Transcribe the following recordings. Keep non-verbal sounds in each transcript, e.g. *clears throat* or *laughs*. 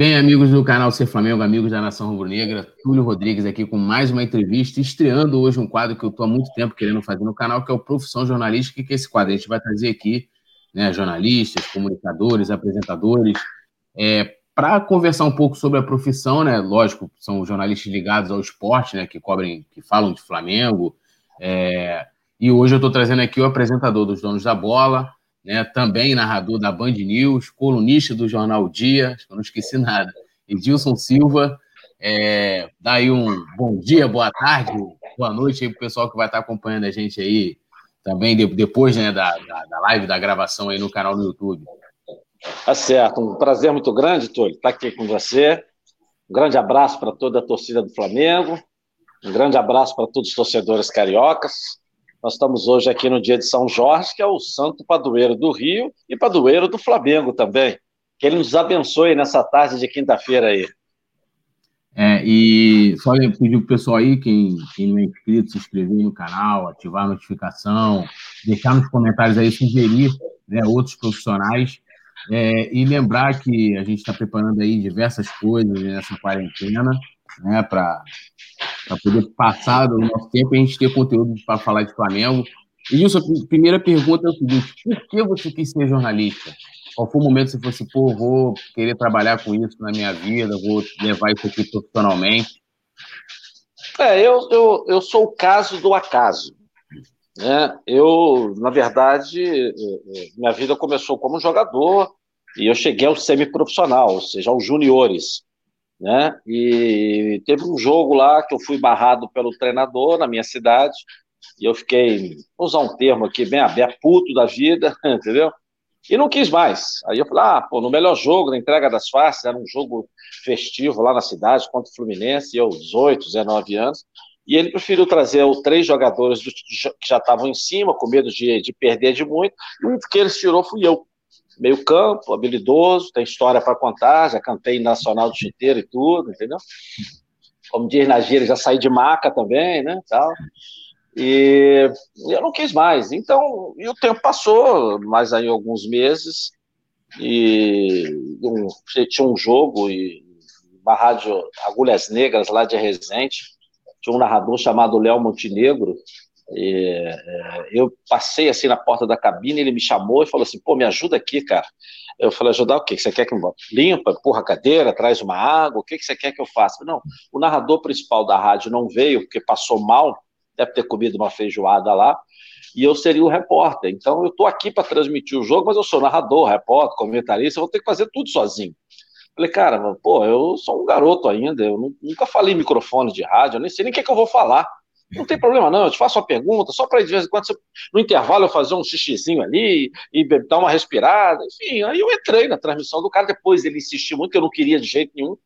Bem, amigos do canal Ser Flamengo, amigos da Nação Rubro-Negra, Túlio Rodrigues aqui com mais uma entrevista, estreando hoje um quadro que eu estou há muito tempo querendo fazer no canal, que é o Profissão Jornalística, que é esse quadro a gente vai trazer aqui, né, jornalistas, comunicadores, apresentadores, é, para conversar um pouco sobre a profissão, né, lógico, são jornalistas ligados ao esporte, né, que cobrem, que falam de Flamengo, é, e hoje eu estou trazendo aqui o apresentador dos Donos da Bola, né, também narrador da Band News, colunista do Jornal Dia, acho que não esqueci nada, Edilson Silva. É, dá aí um bom dia, boa tarde, boa noite para o pessoal que vai estar acompanhando a gente aí também depois né, da, da, da, live, da gravação aí no canal do YouTube. Tá certo, um prazer muito grande, Túlio, estar aqui com você. Um grande abraço para toda a torcida do Flamengo, um grande abraço para todos os torcedores cariocas. Nós estamos hoje aqui no dia de São Jorge, que é o santo padroeiro do Rio e padroeiro do Flamengo também. Que ele nos abençoe nessa tarde de quinta-feira aí. É, e só pedir o pessoal aí, quem, quem não é inscrito, se inscrever no canal, ativar a notificação, deixar nos comentários aí, sugerir né, outros profissionais. É, e lembrar que a gente está preparando aí diversas coisas nessa quarentena, né, para poder passar do nosso tempo e a gente ter conteúdo para falar de Flamengo. E Wilson, a primeira pergunta é o seguinte: por que você quis ser jornalista? Qual foi o momento que você falou assim, pô, vou querer trabalhar com isso na minha vida, vou levar isso aqui profissionalmente? É, eu, eu, eu sou o caso do acaso. Né? Eu, na verdade, é, é, minha vida começou como jogador e eu cheguei ao semiprofissional, ou seja, aos juniores né? E teve um jogo lá que eu fui barrado pelo treinador na minha cidade, e eu fiquei, vou usar um termo aqui bem aberto, puto da vida, *laughs* entendeu? E não quis mais. Aí eu falei, ah, pô, no melhor jogo, na entrega das faces, era um jogo festivo lá na cidade contra o Fluminense, eu 18, 19 anos, e ele preferiu trazer os três jogadores do, que já estavam em cima, com medo de, de perder de muito, e um que eles tirou fui eu meio campo, habilidoso, tem história para contar, já cantei Nacional do Chiteiro e tudo, entendeu? Como diz na gíria, já saí de maca também, né, tal. E eu não quis mais. Então, e o tempo passou, mais aí alguns meses, e um, tinha um jogo, e uma rádio Agulhas Negras, lá de Resende, tinha um narrador chamado Léo Montenegro, eu passei assim na porta da cabine, ele me chamou e falou assim: pô, me ajuda aqui, cara. Eu falei: ajudar o quê? Você quer que eu limpa, empurra a cadeira, traz uma água? O que, que você quer que eu faça? Não, o narrador principal da rádio não veio porque passou mal, deve ter comido uma feijoada lá, e eu seria o repórter. Então eu estou aqui para transmitir o jogo, mas eu sou narrador, repórter, comentarista, eu vou ter que fazer tudo sozinho. Falei, cara, pô, eu sou um garoto ainda, eu nunca falei microfone de rádio, eu nem sei nem o que, é que eu vou falar. Não tem problema, não. Eu te faço uma pergunta, só para de vez em quando, no intervalo, eu fazer um xixizinho ali e dar uma respirada. Enfim, aí eu entrei na transmissão do cara. Depois ele insistiu muito, que eu não queria de jeito nenhum.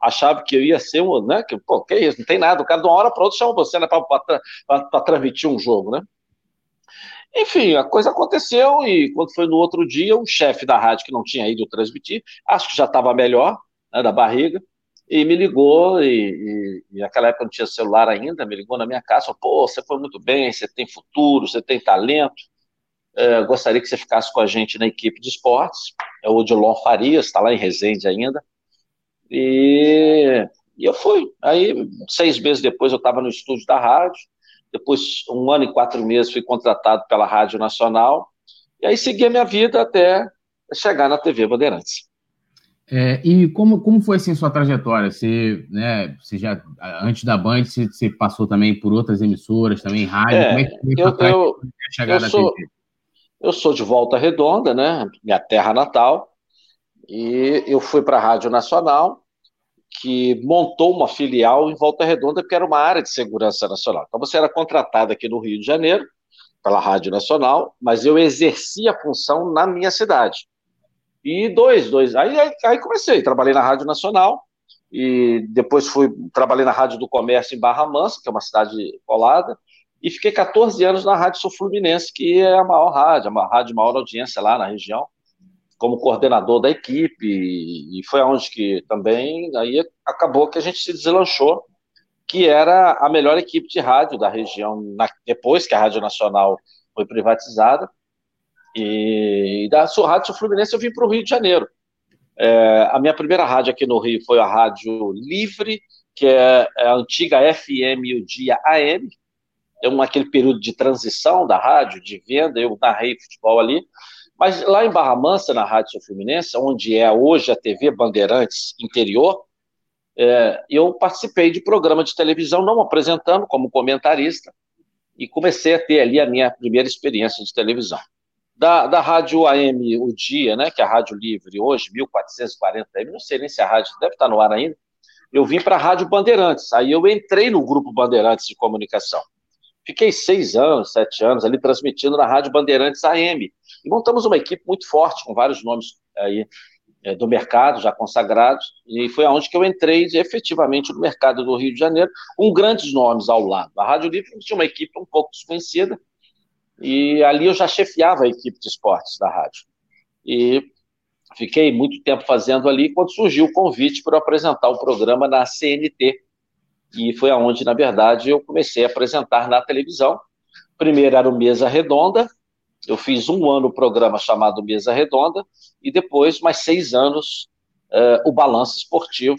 Achava que eu ia ser um, né? Que, pô, que isso, não tem nada. O cara de uma hora para outra chama você, né? Para transmitir um jogo, né? Enfim, a coisa aconteceu e quando foi no outro dia, o chefe da rádio que não tinha ido transmitir, acho que já estava melhor, né, da barriga, e me ligou, e, e, e, naquela época não tinha celular ainda, me ligou na minha casa, falou, pô, você foi muito bem, você tem futuro, você tem talento, é, gostaria que você ficasse com a gente na equipe de esportes, é o Odilon Farias, está lá em Resende ainda, e, e eu fui, aí seis meses depois eu estava no estúdio da rádio, depois um ano e quatro meses fui contratado pela Rádio Nacional, e aí segui a minha vida até chegar na TV Bandeirantes. É, e como, como foi assim sua trajetória? Você, né, você já antes da Band, você, você passou também por outras emissoras, também rádio. É, como é que foi eu, eu, eu, sou, eu sou de Volta Redonda, né, minha terra natal, e eu fui para a Rádio Nacional, que montou uma filial em Volta Redonda, porque era uma área de segurança nacional. Então você era contratado aqui no Rio de Janeiro, pela Rádio Nacional, mas eu exercia a função na minha cidade. E dois, dois. Aí, aí, aí comecei, trabalhei na Rádio Nacional, e depois fui trabalhei na Rádio do Comércio em Barra Mansa, que é uma cidade colada, e fiquei 14 anos na Rádio Sul Fluminense, que é a maior rádio, a rádio maior audiência lá na região, como coordenador da equipe, e foi aonde que também aí acabou que a gente se deslanchou, que era a melhor equipe de rádio da região, na, depois que a Rádio Nacional foi privatizada, e da sua Rádio Fluminense eu vim para o Rio de Janeiro. É, a minha primeira rádio aqui no Rio foi a Rádio Livre, que é, é a antiga FM e o Dia AM. É um, aquele período de transição da rádio, de venda, eu narrei futebol ali. Mas lá em Barra Mansa, na Rádio Fluminense, onde é hoje a TV Bandeirantes Interior, é, eu participei de programa de televisão, não apresentando, como comentarista, e comecei a ter ali a minha primeira experiência de televisão. Da, da Rádio AM O Dia, né, que é a Rádio Livre, hoje, 1440 AM, não sei nem se a rádio deve estar no ar ainda, eu vim para a Rádio Bandeirantes, aí eu entrei no grupo Bandeirantes de Comunicação. Fiquei seis anos, sete anos ali transmitindo na Rádio Bandeirantes AM. E montamos uma equipe muito forte, com vários nomes aí é, do mercado já consagrados, e foi aonde que eu entrei efetivamente no mercado do Rio de Janeiro, com grandes nomes ao lado. A Rádio Livre tinha uma equipe um pouco desconhecida, e ali eu já chefiava a equipe de esportes da rádio. E fiquei muito tempo fazendo ali, quando surgiu o convite para apresentar o programa na CNT, e foi aonde, na verdade, eu comecei a apresentar na televisão. Primeiro era o Mesa Redonda, eu fiz um ano o programa chamado Mesa Redonda, e depois, mais seis anos, uh, o Balanço Esportivo,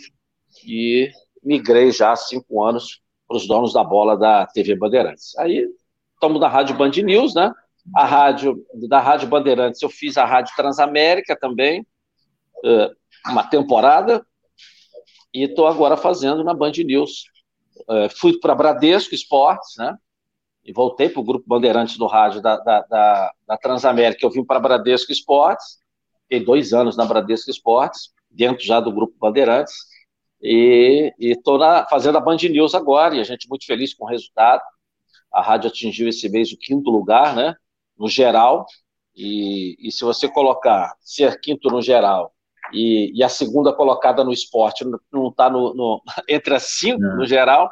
e migrei já há cinco anos para os donos da bola da TV Bandeirantes. Aí, estamos na Rádio Band News, né? A rádio, da Rádio Bandeirantes, eu fiz a Rádio Transamérica também, uh, uma temporada, e estou agora fazendo na Band News. Uh, fui para Bradesco Esportes, né? e voltei para o Grupo Bandeirantes do Rádio da, da, da, da Transamérica. Eu vim para Bradesco Esportes, fiquei dois anos na Bradesco Esportes, dentro já do Grupo Bandeirantes, e estou fazendo a Band News agora, e a gente muito feliz com o resultado. A rádio atingiu esse mês o quinto lugar, né, no geral, e, e se você colocar ser quinto no geral e, e a segunda colocada no esporte não está no, no, *laughs* entre as cinco no geral,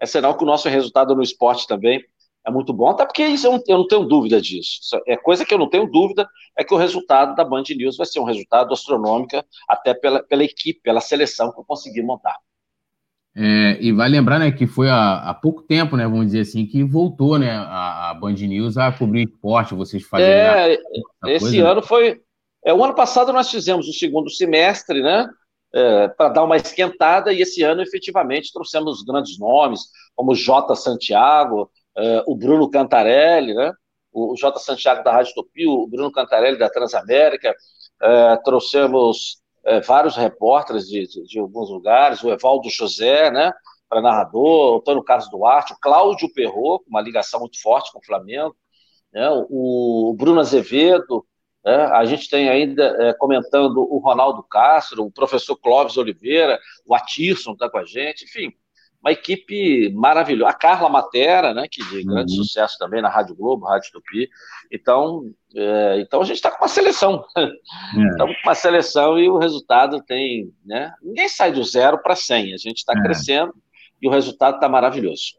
é sinal que o nosso resultado no esporte também é muito bom, até porque isso eu não, eu não, tenho dúvida disso. É coisa que eu não tenho dúvida é que o resultado da Band News vai ser um resultado astronômico, até pela, pela equipe, pela seleção que eu consegui montar. É, e vai lembrar, né, que foi há, há, pouco tempo, né, vamos dizer assim, que voltou, né, a, a Band News a cobrir esporte, vocês fazem. É, esse coisa. ano foi. É, o ano passado nós fizemos o segundo semestre, né, é, para dar uma esquentada, e esse ano efetivamente trouxemos grandes nomes, como J. Santiago, uh, o Bruno Cantarelli, né? o, o J. Santiago da Rádio Tupi, o Bruno Cantarelli da Transamérica, uh, trouxemos uh, vários repórteres de, de, de, alguns lugares, o Evaldo José, né, para narrador, o Antônio Carlos Duarte, o Cláudio Perro, uma ligação muito forte com o Flamengo, né, o, o Bruno Azevedo, né, a gente tem ainda é, comentando o Ronaldo Castro, o professor Clóvis Oliveira, o Atirson está com a gente, enfim, uma equipe maravilhosa. A Carla Matera, né, que de grande uhum. sucesso também na Rádio Globo, Rádio Tupi. Então, é, então a gente está com uma seleção. *laughs* É. Estamos com uma seleção e o resultado tem. Né, ninguém sai do zero para 100. A gente está é. crescendo e o resultado está maravilhoso.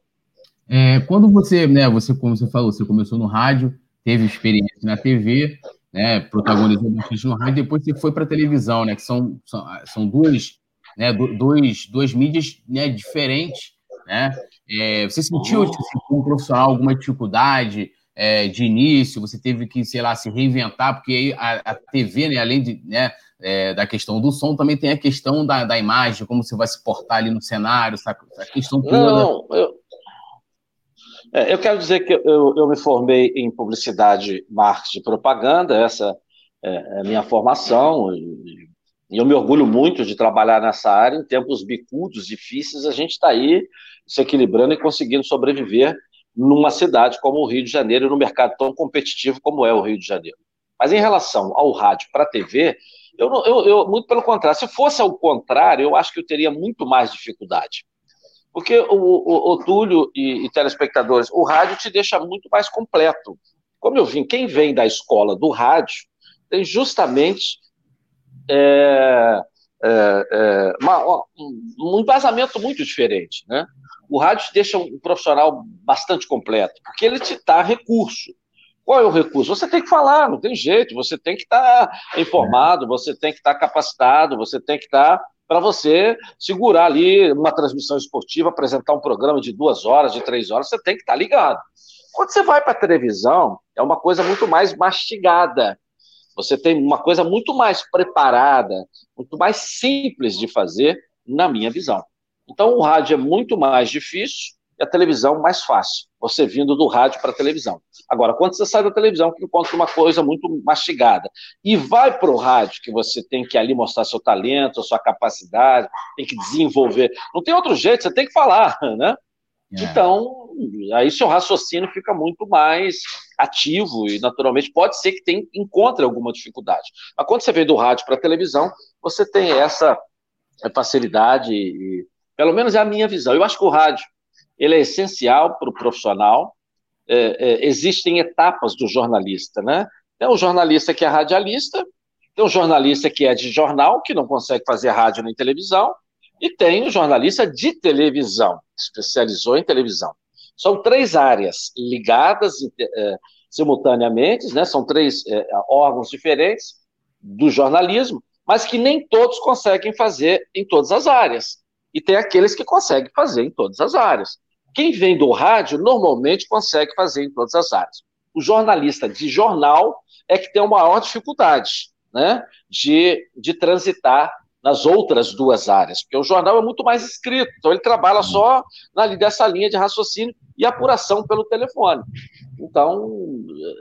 É, quando você, né, você, como você falou, você começou no rádio, teve experiência na TV, né, protagonizou bastante no rádio, depois você foi para a televisão, né, que são, são, são duas né, dois, duas mídias né, diferentes. Né? É, você sentiu, assim, como profissional, alguma dificuldade é, de início? Você teve que, sei lá, se reinventar, porque a, a TV, né, além de, né, é, da questão do som, também tem a questão da, da imagem, como você vai se portar ali no cenário, essa, essa questão toda. Não, eu, é, eu quero dizer que eu, eu me formei em publicidade, marketing e propaganda, essa é, é a minha formação, e eu me orgulho muito de trabalhar nessa área. Em tempos bicudos, difíceis, a gente está aí se equilibrando e conseguindo sobreviver numa cidade como o Rio de Janeiro, num mercado tão competitivo como é o Rio de Janeiro. Mas em relação ao rádio para a TV, eu, eu, eu, muito pelo contrário. Se fosse ao contrário, eu acho que eu teria muito mais dificuldade. Porque o, o, o Túlio e, e telespectadores, o rádio te deixa muito mais completo. Como eu vim, quem vem da escola do rádio tem justamente é, é, é uma, um embasamento muito diferente. Né? O rádio te deixa um profissional bastante completo, porque ele te dá recurso. Qual é o recurso? Você tem que falar, não tem jeito, você tem que estar tá informado, você tem que estar tá capacitado, você tem que estar tá para você segurar ali uma transmissão esportiva, apresentar um programa de duas horas, de três horas, você tem que estar ligado. Quando você vai para a televisão, é uma coisa muito mais mastigada. Você tem uma coisa muito mais preparada, muito mais simples de fazer, na minha visão. Então, o rádio é muito mais difícil e a televisão mais fácil. Você vindo do rádio para a televisão. Agora, quando você sai da televisão, que encontra uma coisa muito mastigada e vai para o rádio, que você tem que ali mostrar seu talento, sua capacidade, tem que desenvolver. Não tem outro jeito, você tem que falar, *laughs* né? É. Então, aí seu raciocínio fica muito mais ativo e, naturalmente, pode ser que tem, encontre alguma dificuldade. Mas quando você vem do rádio para a televisão, você tem essa facilidade, e, pelo menos é a minha visão. Eu acho que o rádio ele é essencial para o profissional. É, é, existem etapas do jornalista, né? Tem o jornalista que é radialista, tem o jornalista que é de jornal, que não consegue fazer rádio nem televisão, e tem o jornalista de televisão, especializou em televisão. São três áreas ligadas é, simultaneamente, né? são três é, órgãos diferentes do jornalismo, mas que nem todos conseguem fazer em todas as áreas. E tem aqueles que conseguem fazer em todas as áreas. Quem vem do rádio normalmente consegue fazer em todas as áreas. O jornalista de jornal é que tem uma maior dificuldade né, de, de transitar nas outras duas áreas, porque o jornal é muito mais escrito, então ele trabalha só ali dessa linha de raciocínio e apuração pelo telefone. Então,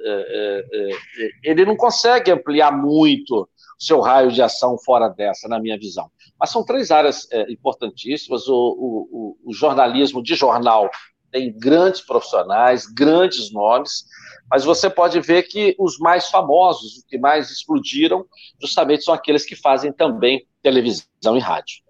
é, é, é, ele não consegue ampliar muito seu raio de ação fora dessa, na minha visão. Mas são três áreas é, importantíssimas. O, o, o, jornalismo de jornal tem grandes profissionais, grandes nomes, mas você pode ver que os mais famosos, os que mais explodiram, justamente são aqueles que fazem também televisão e rádio.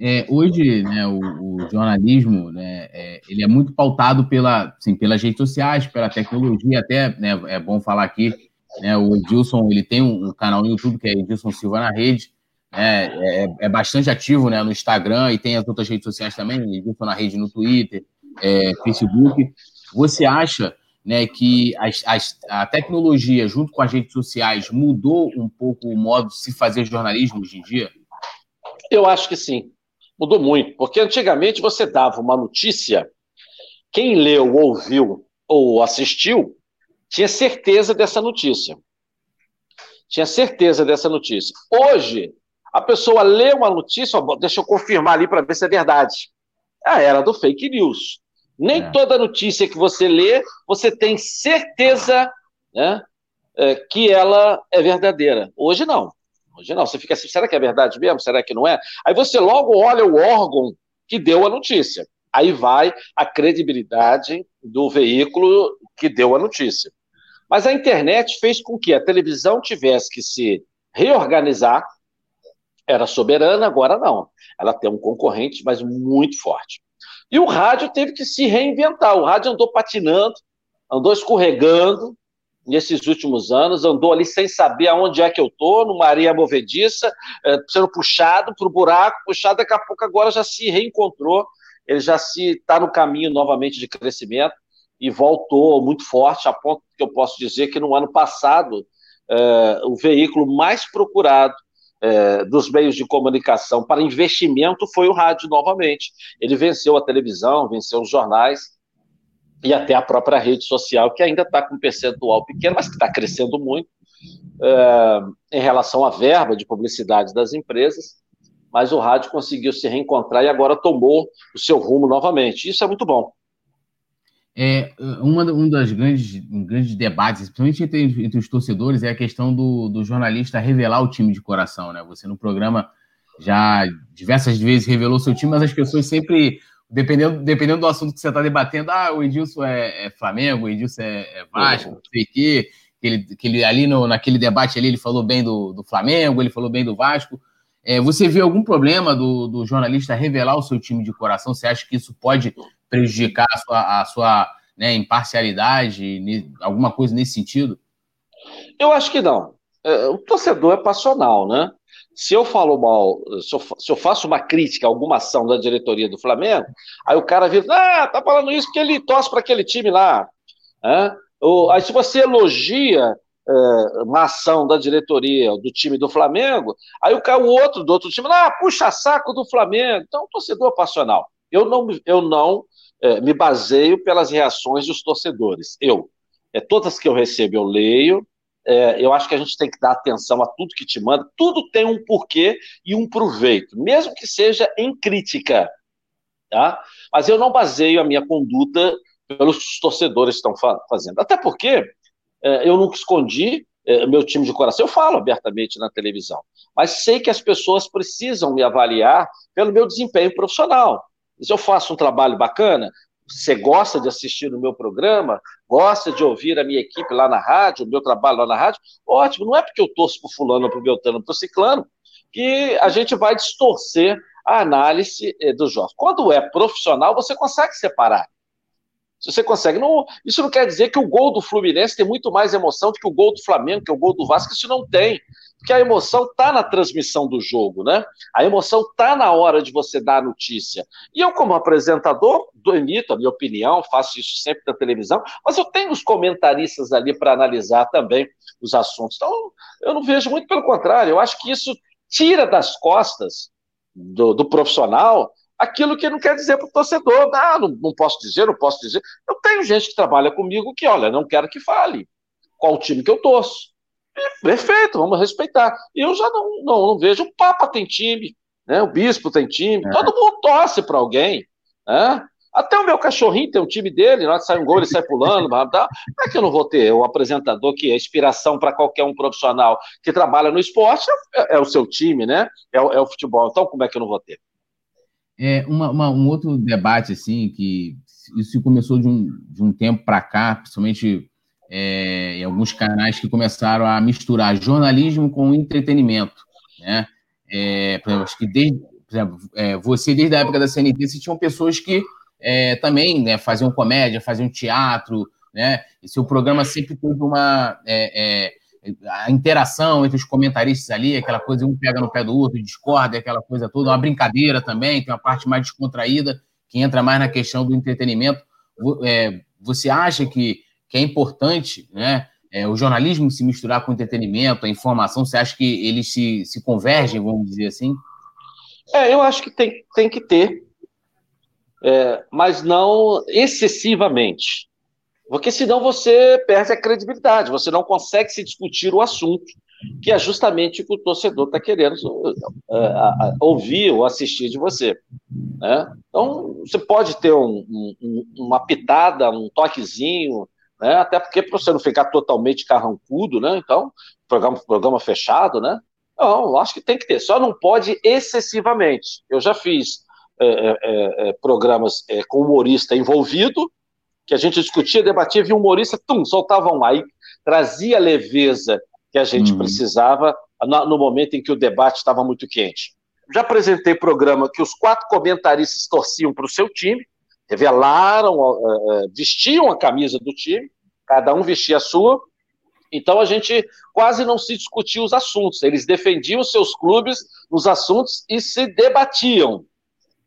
É, hoje, né, o, o jornalismo, né, é, ele é muito pautado pela, assim, pelas redes sociais, pela tecnologia, até né, é bom falar aqui, né, o Edilson, ele tem um, um canal no YouTube que é Edilson Silva na Rede, é, é, é, bastante ativo né, no Instagram e tem as outras redes sociais também, Edilson na Rede no Twitter, é, Facebook. Você acha né, que as, as, a tecnologia, junto com as redes sociais, mudou um pouco o modo de se fazer jornalismo hoje em dia? Eu acho que sim. Mudou muito. Porque antigamente você dava uma notícia, quem leu, ouviu ou assistiu, tinha certeza dessa notícia. Tinha certeza dessa notícia. Hoje, a pessoa lê uma notícia, ó, deixa eu confirmar ali para ver se é verdade. É a era do fake news. Nem é. toda notícia que você lê, você tem certeza né, é, que ela é verdadeira. Hoje não. Hoje não. Você fica assim, será que é verdade mesmo? Será que não é? Aí você logo olha o órgão que deu a notícia. Aí vai a credibilidade do veículo que deu a notícia. Mas a internet fez com que a televisão tivesse que se reorganizar. Era soberana, agora não. Ela tem um concorrente, mas muito forte. E o rádio teve que se reinventar. O rádio andou patinando, andou escorregando nesses últimos anos, andou ali sem saber aonde é que eu estou, numa areia movediça, é, sendo puxado para o buraco, puxado, daqui a pouco agora já se reencontrou, ele já se está no caminho novamente de crescimento e voltou muito forte, a ponto que eu posso dizer que no ano passado é, o veículo mais procurado é, dos meios de comunicação para investimento foi o rádio novamente. Ele venceu a televisão, venceu os jornais e até a própria rede social, que ainda está com um percentual pequeno, mas que está crescendo muito é, em relação à verba de publicidade das empresas. Mas o rádio conseguiu se reencontrar e agora tomou o seu rumo novamente. Isso é muito bom. É, uma, um dos grandes, um grandes debates, principalmente entre, entre, os torcedores, é a questão do, do, jornalista revelar o time de coração, né? Você no programa já diversas vezes revelou seu time, mas as pessoas sempre, dependendo, dependendo do assunto que você está debatendo, ah, o Edilson é, é, Flamengo, o Edilson é, é Vasco, não sei o quê, que ele, que ele ali no, naquele debate ali ele falou bem do, do Flamengo, ele falou bem do Vasco. É, você vê algum problema do, do jornalista revelar o seu time de coração? Você acha que isso pode prejudicar a sua, a sua né, imparcialidade, alguma coisa nesse sentido? Eu acho que não. É, o torcedor é passional, né? Se eu falo mal, se eu, se eu, faço uma crítica a alguma ação da diretoria do Flamengo, aí o cara vira, ah, tá falando isso porque ele torce para aquele time lá. É? Ou, aí se você elogia é, uma ação da diretoria do time do Flamengo, aí o, cara, o outro do outro time, ah, puxa saco do Flamengo. Então, torcedor é passional. Eu não, eu não é, me baseio pelas reações dos torcedores. Eu, é, todas que eu recebo, eu leio, é, eu acho que a gente tem que dar atenção a tudo que te manda. Tudo tem um porquê e um proveito, mesmo que seja em crítica. Tá? Mas eu não baseio a minha conduta pelos torcedores que estão fa fazendo. Até porque é, eu nunca escondi é, meu time de coração. Eu falo abertamente na televisão. Mas sei que as pessoas precisam me avaliar pelo meu desempenho profissional. Se eu faço um trabalho bacana, você gosta de assistir o meu programa, gosta de ouvir a minha equipe lá na rádio, o meu trabalho lá na rádio, ótimo, não é porque eu torço para fulano, para o Beltrano, para o Ciclano, que a gente vai distorcer a análise eh, dos jogos. Quando é profissional, você consegue separar. Se você consegue. Não, isso não quer dizer que o gol do Fluminense tem muito mais emoção do que o gol do Flamengo, que o gol do Vasco, isso não tem. Porque a emoção está na transmissão do jogo, né? A emoção está na hora de você dar a notícia. E eu, como apresentador, emito a minha opinião, faço isso sempre na televisão, mas eu tenho os comentaristas ali para analisar também os assuntos. Então, eu não vejo muito pelo contrário, eu acho que isso tira das costas do, do profissional aquilo que não quer dizer para o torcedor. Ah, não, não posso dizer, não posso dizer. Eu tenho gente que trabalha comigo que, olha, não quero que fale qual time que eu torço. Perfeito, vamos respeitar. Eu já não, não, não vejo. O Papa tem time, né? o Bispo tem time, é. todo mundo torce para alguém. Né? Até o meu cachorrinho tem um time dele, na hora que sai um gol, ele sai pulando. Tá? Não é que eu não vou ter um apresentador que é inspiração para qualquer um profissional que trabalha no esporte, é, é o seu time, né? É, é, o futebol. Então, como é que eu não vou ter? É uma, uma, um outro debate, assim, que isso começou de um, de um tempo para cá, principalmente é, em alguns canais que começaram a misturar jornalismo com entretenimento, né? É, por exemplo, acho que desde, exemplo, é, você desde a época da CNT, você tinham pessoas que é, também né, faziam comédia, faziam teatro, né? E seu programa sempre teve uma é, é, a interação entre os comentaristas ali, aquela coisa, um pega no pé do outro, discorda, aquela coisa toda, uma brincadeira também, tem uma parte mais descontraída, que entra mais na questão do entretenimento. você acha que que é importante, né? É, o jornalismo se misturar com o entretenimento, a informação, você acha que eles se, se convergem, vamos dizer assim? É, eu acho que tem, tem que ter, é, mas não excessivamente. Porque senão você perde a credibilidade, você não consegue se discutir o assunto, que é justamente o que o torcedor está querendo uh, ouvir ou assistir de você. Né? Então, você pode ter um, um, uma pitada, um toquezinho, né? Até porque para você não ficar totalmente carrancudo, né? Então, programa, programa fechado, né? Não, acho que tem que ter, só não pode excessivamente. Eu já fiz é, é, é, é programas é, com humorista envolvido, que a gente discutia, debatia, via humorista, tum, soltava um aí, trazia a leveza que a gente uhum. precisava no, no momento em que o debate estava muito quente. Já apresentei programa que os quatro comentaristas torciam para o seu time, revelaram, uh, vestiam a camisa do time, cada um vestia a sua. Então a gente quase não se discutia os assuntos, eles defendiam seus clubes nos assuntos e se debatiam,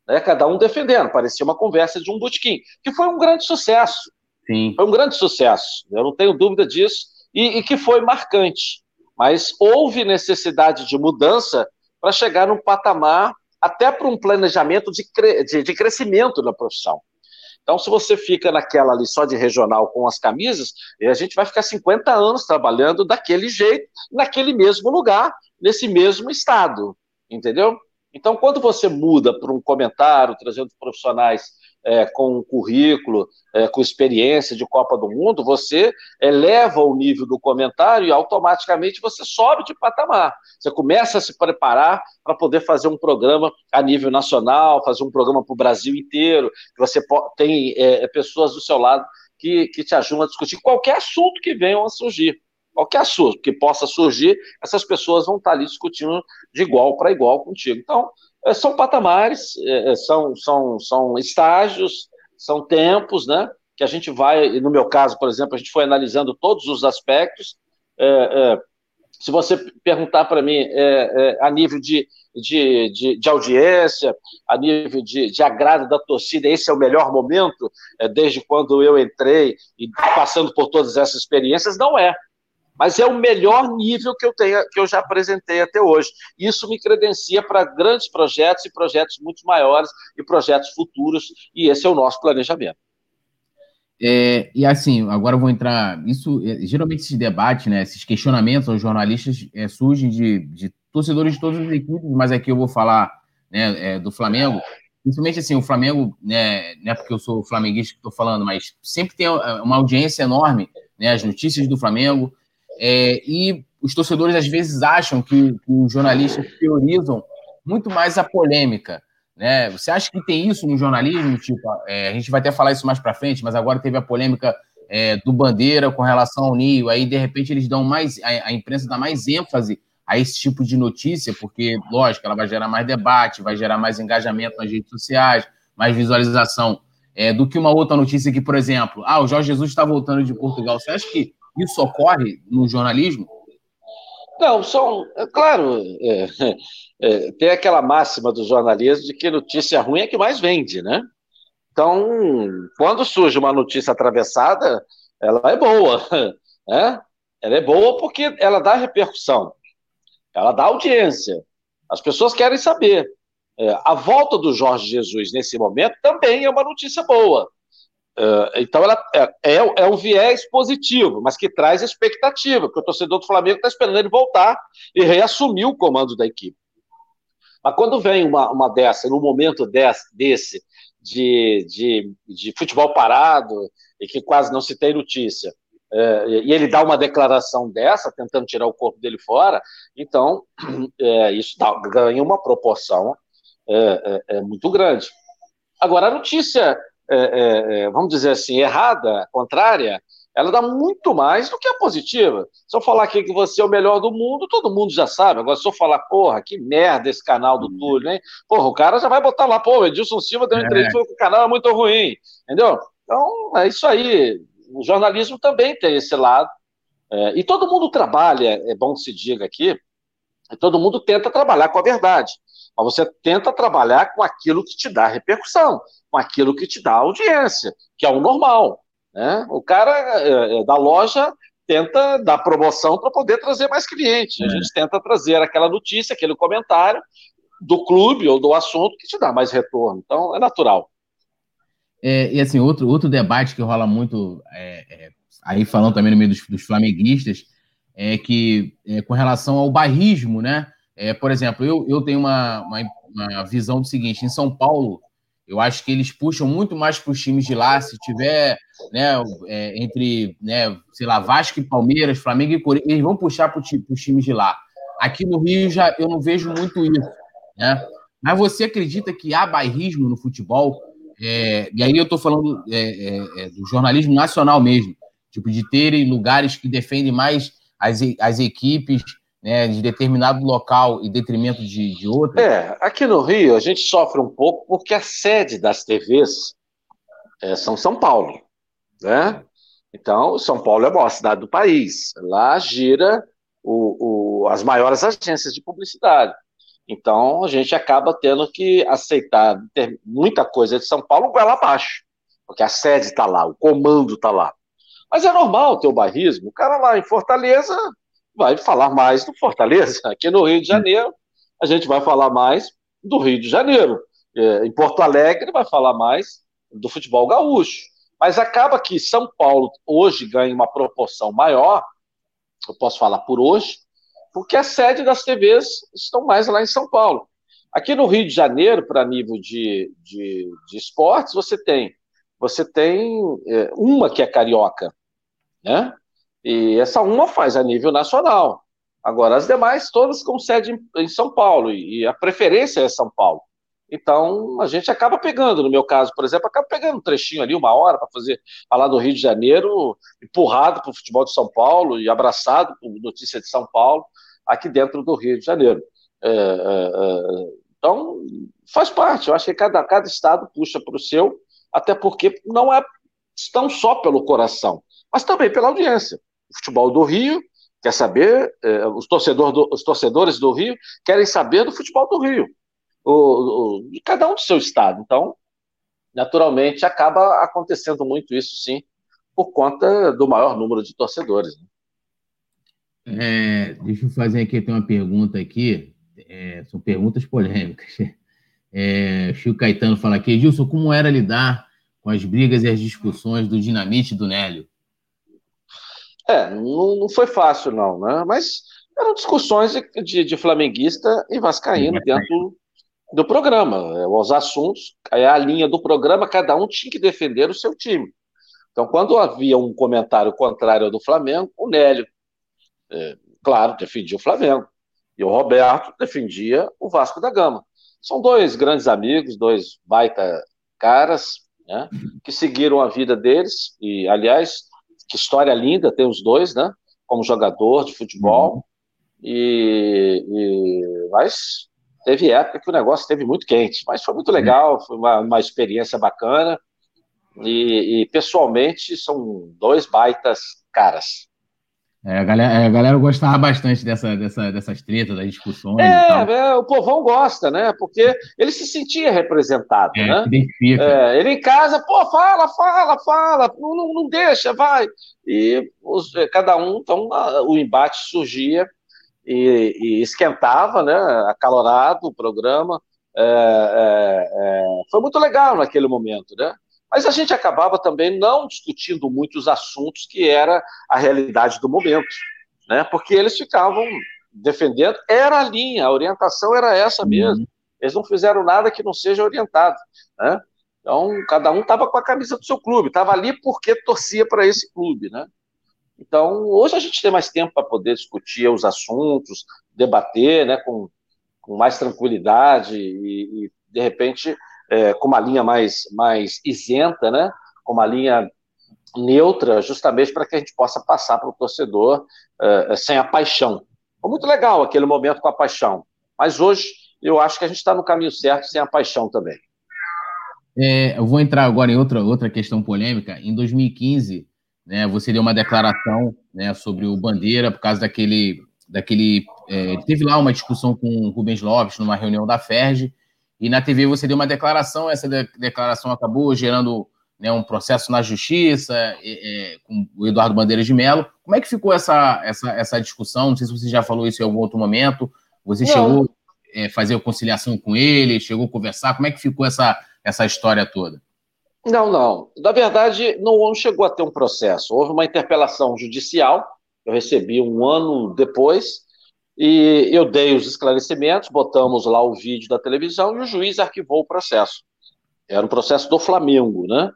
né? cada um defendendo. Parecia uma conversa de um botequim, que foi um grande sucesso. Sim. Foi um grande sucesso, eu não tenho dúvida disso, e, e que foi marcante. Mas houve necessidade de mudança para chegar num patamar, até para um planejamento de, cre de, de crescimento na profissão. Então, se você fica naquela ali só de regional com as camisas, a gente vai ficar 50 anos trabalhando daquele jeito, naquele mesmo lugar, nesse mesmo estado, entendeu? Então, quando você muda para um comentário, trazendo profissionais é, com um currículo, é, com experiência de Copa do Mundo, você eleva o nível do comentário e automaticamente você sobe de patamar. Você começa a se preparar para poder fazer um programa a nível nacional, fazer um programa para o Brasil inteiro, que você tem é, pessoas do seu lado que, que te ajudam a discutir qualquer assunto que venham a surgir. Qualquer assunto que possa surgir, essas pessoas vão estar ali discutindo de igual para igual contigo. Então, é, são patamares, é, é, são, são, são estágios, são tempos, né? Que a gente vai, no meu caso, por exemplo, a gente foi analisando todos os aspectos. É, é, se você perguntar para mim é, a nível de, de, de, de, audiência, a nível de, de agrado da torcida, esse é o melhor momento, desde quando eu entrei e passando por todas essas experiências, não é mas é o melhor nível que eu tenho, que eu já apresentei até hoje. Isso me credencia para grandes projetos e projetos muito maiores e projetos futuros, e esse é o nosso planejamento. É, e assim, agora eu vou entrar. Isso, é, geralmente, esses debates, né, esses questionamentos aos jornalistas é, surgem de, de, torcedores de todas as equipes, mas aqui eu vou falar né, é, do Flamengo. Principalmente assim, o Flamengo, né, não é porque eu sou flamenguista que estou falando, mas sempre tem uma audiência enorme, né, as notícias do Flamengo, é, e os torcedores às vezes acham que, que os jornalistas priorizam muito mais a polêmica. Né? Você acha que tem isso no jornalismo? Tipo, é, a gente vai até falar isso mais para frente, mas agora teve a polêmica é, do Bandeira com relação ao Nio, aí de repente eles dão mais, a, a, imprensa dá mais ênfase a esse tipo de notícia, porque, lógico, ela vai gerar mais debate, vai gerar mais engajamento nas redes sociais, mais visualização, é, do que uma outra notícia que, por exemplo, ah, o Jorge Jesus está voltando de Portugal. Você acha que isso ocorre no jornalismo? Não, são, é claro, é, é, tem aquela máxima do jornalismo de que notícia ruim é que mais vende, né? Então, quando surge uma notícia atravessada, ela é boa, *laughs* né? Ela é boa porque ela dá repercussão, ela dá audiência. As pessoas querem saber. É, a volta do Jorge Jesus nesse momento também é uma notícia boa. Uh, então, ela é, é, é, um viés positivo, mas que traz expectativa, porque o torcedor do Flamengo está esperando ele voltar e reassumir o comando da equipe. Mas quando vem uma, uma dessa, num momento desse, desse de, de, de futebol parado e que quase não se tem notícia, é, e ele dá uma declaração dessa, tentando tirar o corpo dele fora, então é, *clears throat* isso dá, ganha uma proporção é, muito grande. Agora, a notícia é, é, é, vamos dizer assim, errada, contrária, ela dá muito mais do que a positiva. Se eu falar aqui que você é o melhor do mundo, todo mundo já sabe. Agora, se eu falar, porra, que merda esse canal do Túlio, hein? Porra, o cara já vai botar lá, pô, Edilson Silva deu uma entrevista é. que o canal é muito ruim, entendeu? Então, é isso aí. O jornalismo também tem esse lado. É, e todo mundo trabalha, é bom que se diga aqui, todo mundo tenta trabalhar com a verdade. Mas você tenta trabalhar com aquilo que te dá repercussão com aquilo que te dá audiência, que é o normal. Né? O cara é, é da loja tenta dar promoção para poder trazer mais clientes. É. A gente tenta trazer aquela notícia, aquele comentário do clube ou do assunto que te dá mais retorno. Então, é natural. É, e assim, outro, outro debate que rola muito, é, é, aí falando também no meio dos, dos flamenguistas, é que é, com relação ao barrismo, né? Por exemplo, eu, eu tenho uma, uma, uma visão do seguinte: em São Paulo, eu acho que eles puxam muito mais para os times de lá. Se tiver né, é, entre, né, sei lá, Vasco e Palmeiras, Flamengo e Corinthians, eles vão puxar para os times de lá. Aqui no Rio já eu não vejo muito isso. Né? Mas você acredita que há bairrismo no futebol? É, e aí eu estou falando é, é, é, do jornalismo nacional mesmo, tipo de terem lugares que defendem mais as, as equipes né, de determinado local em detrimento de, de outro? É, aqui no Rio a gente sofre um pouco porque a sede das TVs é, são São Paulo, né? Então, São Paulo é a maior cidade do país. Lá gira o, o, as maiores agências de publicidade. Então, a gente acaba tendo que aceitar muita coisa de São Paulo goela abaixo, porque a sede está lá, o comando está lá. Mas é normal ter o barrismo. O cara lá em Fortaleza vai falar mais do Fortaleza. *laughs* Aqui no Rio de Janeiro, a gente vai falar mais do Rio de Janeiro. É, em Porto Alegre, vai falar mais do futebol gaúcho. Mas acaba que São Paulo hoje ganha uma proporção maior, eu posso falar por hoje, porque a sede das TVs estão mais lá em São Paulo. Aqui no Rio de Janeiro, para nível de, de, de, esportes, você tem você tem é, uma que é carioca, né? E essa uma faz a nível nacional. Agora, as demais todas com sede em São Paulo, e a preferência é São Paulo. Então, a gente acaba pegando, no meu caso, por exemplo, acaba pegando um trechinho ali, uma hora, para fazer falar do Rio de Janeiro, empurrado para o futebol de São Paulo e abraçado por notícia de São Paulo, aqui dentro do Rio de Janeiro. É, é, é, então, faz parte. Eu acho que cada, cada estado puxa para o seu, até porque não é tão só pelo coração, mas também pela audiência futebol do Rio, quer saber, eh, os, torcedor do, os torcedores do Rio querem saber do futebol do Rio, o, o, de cada um do seu estado. Então, naturalmente, acaba acontecendo muito isso, sim, por conta do maior número de torcedores. Né? É, deixa eu fazer aqui, tem uma pergunta aqui, é, são perguntas polêmicas. *laughs* É, Chico Caetano fala aqui, Edilson, como era lidar com as brigas e as discussões do Dinamite e do Nélio? É, não, não foi fácil, não, né? Mas eram discussões de, de, de flamenguista e vascaíno dentro do programa. É, os assuntos, a linha do programa, cada um tinha que defender o seu time. Então, quando havia um comentário contrário ao do Flamengo, o Nélio, é, claro, defendia o Flamengo. E o Roberto defendia o Vasco da Gama. São dois grandes amigos, dois baita caras, né, que seguiram a vida deles. E, aliás, que história linda tem os dois, né? Como jogador de futebol. Uhum. E, e, mas teve época que o negócio esteve muito quente, mas foi muito uhum. legal, foi uma, uma experiência bacana. E, e, pessoalmente são dois baitas caras. É, a, galera, a galera gostava bastante dessa, dessa, dessas tretas, das discussões. É, é, o povão gosta, né? Porque ele se sentia representado, é, né? Identifica. É, ele em casa, pô, fala, fala, fala, não, não, deixa, vai. E os, é, cada um, então, o embate surgia e, e esquentava, né? Acalorado o programa. É, é, é, foi muito legal naquele momento, né? Mas a gente acabava também não discutindo muitos assuntos que era a realidade do momento, né? Porque eles ficavam defendendo, era a linha, a orientação era essa mesmo. Uhum. Eles não fizeram nada que não seja orientado, né? Então, cada um estava com a camisa do seu clube, estava ali porque torcia para esse clube, né? Então, hoje a gente tem mais tempo para poder discutir os assuntos, debater, né, com, com mais tranquilidade e, e de repente, é, com uma linha mais, mais isenta, né? com uma linha neutra, justamente para que a gente possa passar para o torcedor é, sem a paixão. Foi muito legal aquele momento com a paixão, mas hoje eu acho que a gente está no caminho certo sem a paixão também. É, eu vou entrar agora em outra, outra questão polêmica. Em 2015, né, você deu uma declaração né, sobre o Bandeira por causa daquele. daquele é, teve lá uma discussão com o Rubens Lopes numa reunião da FERJ, e na TV você deu uma declaração, essa de declaração acabou gerando né, um processo na justiça é, com o Eduardo Bandeira de Mello. Como é que ficou essa, essa, essa discussão? Não sei se você já falou isso em algum outro momento. Você Não. chegou a é, fazer conciliação com ele, chegou a conversar? Como é que ficou essa, essa história toda? Não, não. Na verdade, não chegou a ter um processo. Houve uma interpelação judicial, eu recebi um ano depois, e eu dei os esclarecimentos, botamos lá o vídeo da televisão e o juiz arquivou o processo. Era um processo do Flamengo, né?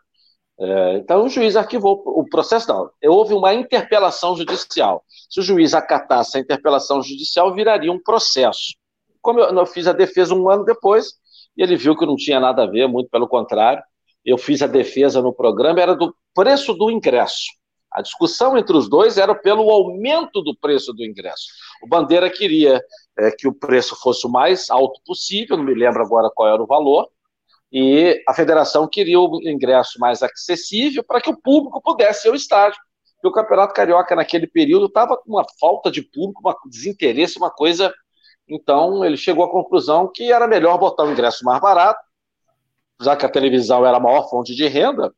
É, então o juiz arquivou o processo, não. Houve uma interpelação judicial. Se o juiz acatasse a interpelação judicial, viraria um processo. Como eu, eu fiz a defesa um ano depois, e ele viu que não tinha nada a ver, muito pelo contrário. Eu fiz a defesa no programa, era do preço do ingresso. A discussão entre os dois era pelo aumento do preço do ingresso. O Bandeira queria é, que o preço fosse o mais alto possível, não me lembro agora qual era o valor, e a federação queria o ingresso mais acessível para que o público pudesse ir ao estádio. E o Campeonato Carioca, naquele período, estava com uma falta de público, um desinteresse, uma coisa. Então, ele chegou à conclusão que era melhor botar o ingresso mais barato, já que a televisão era a maior fonte de renda,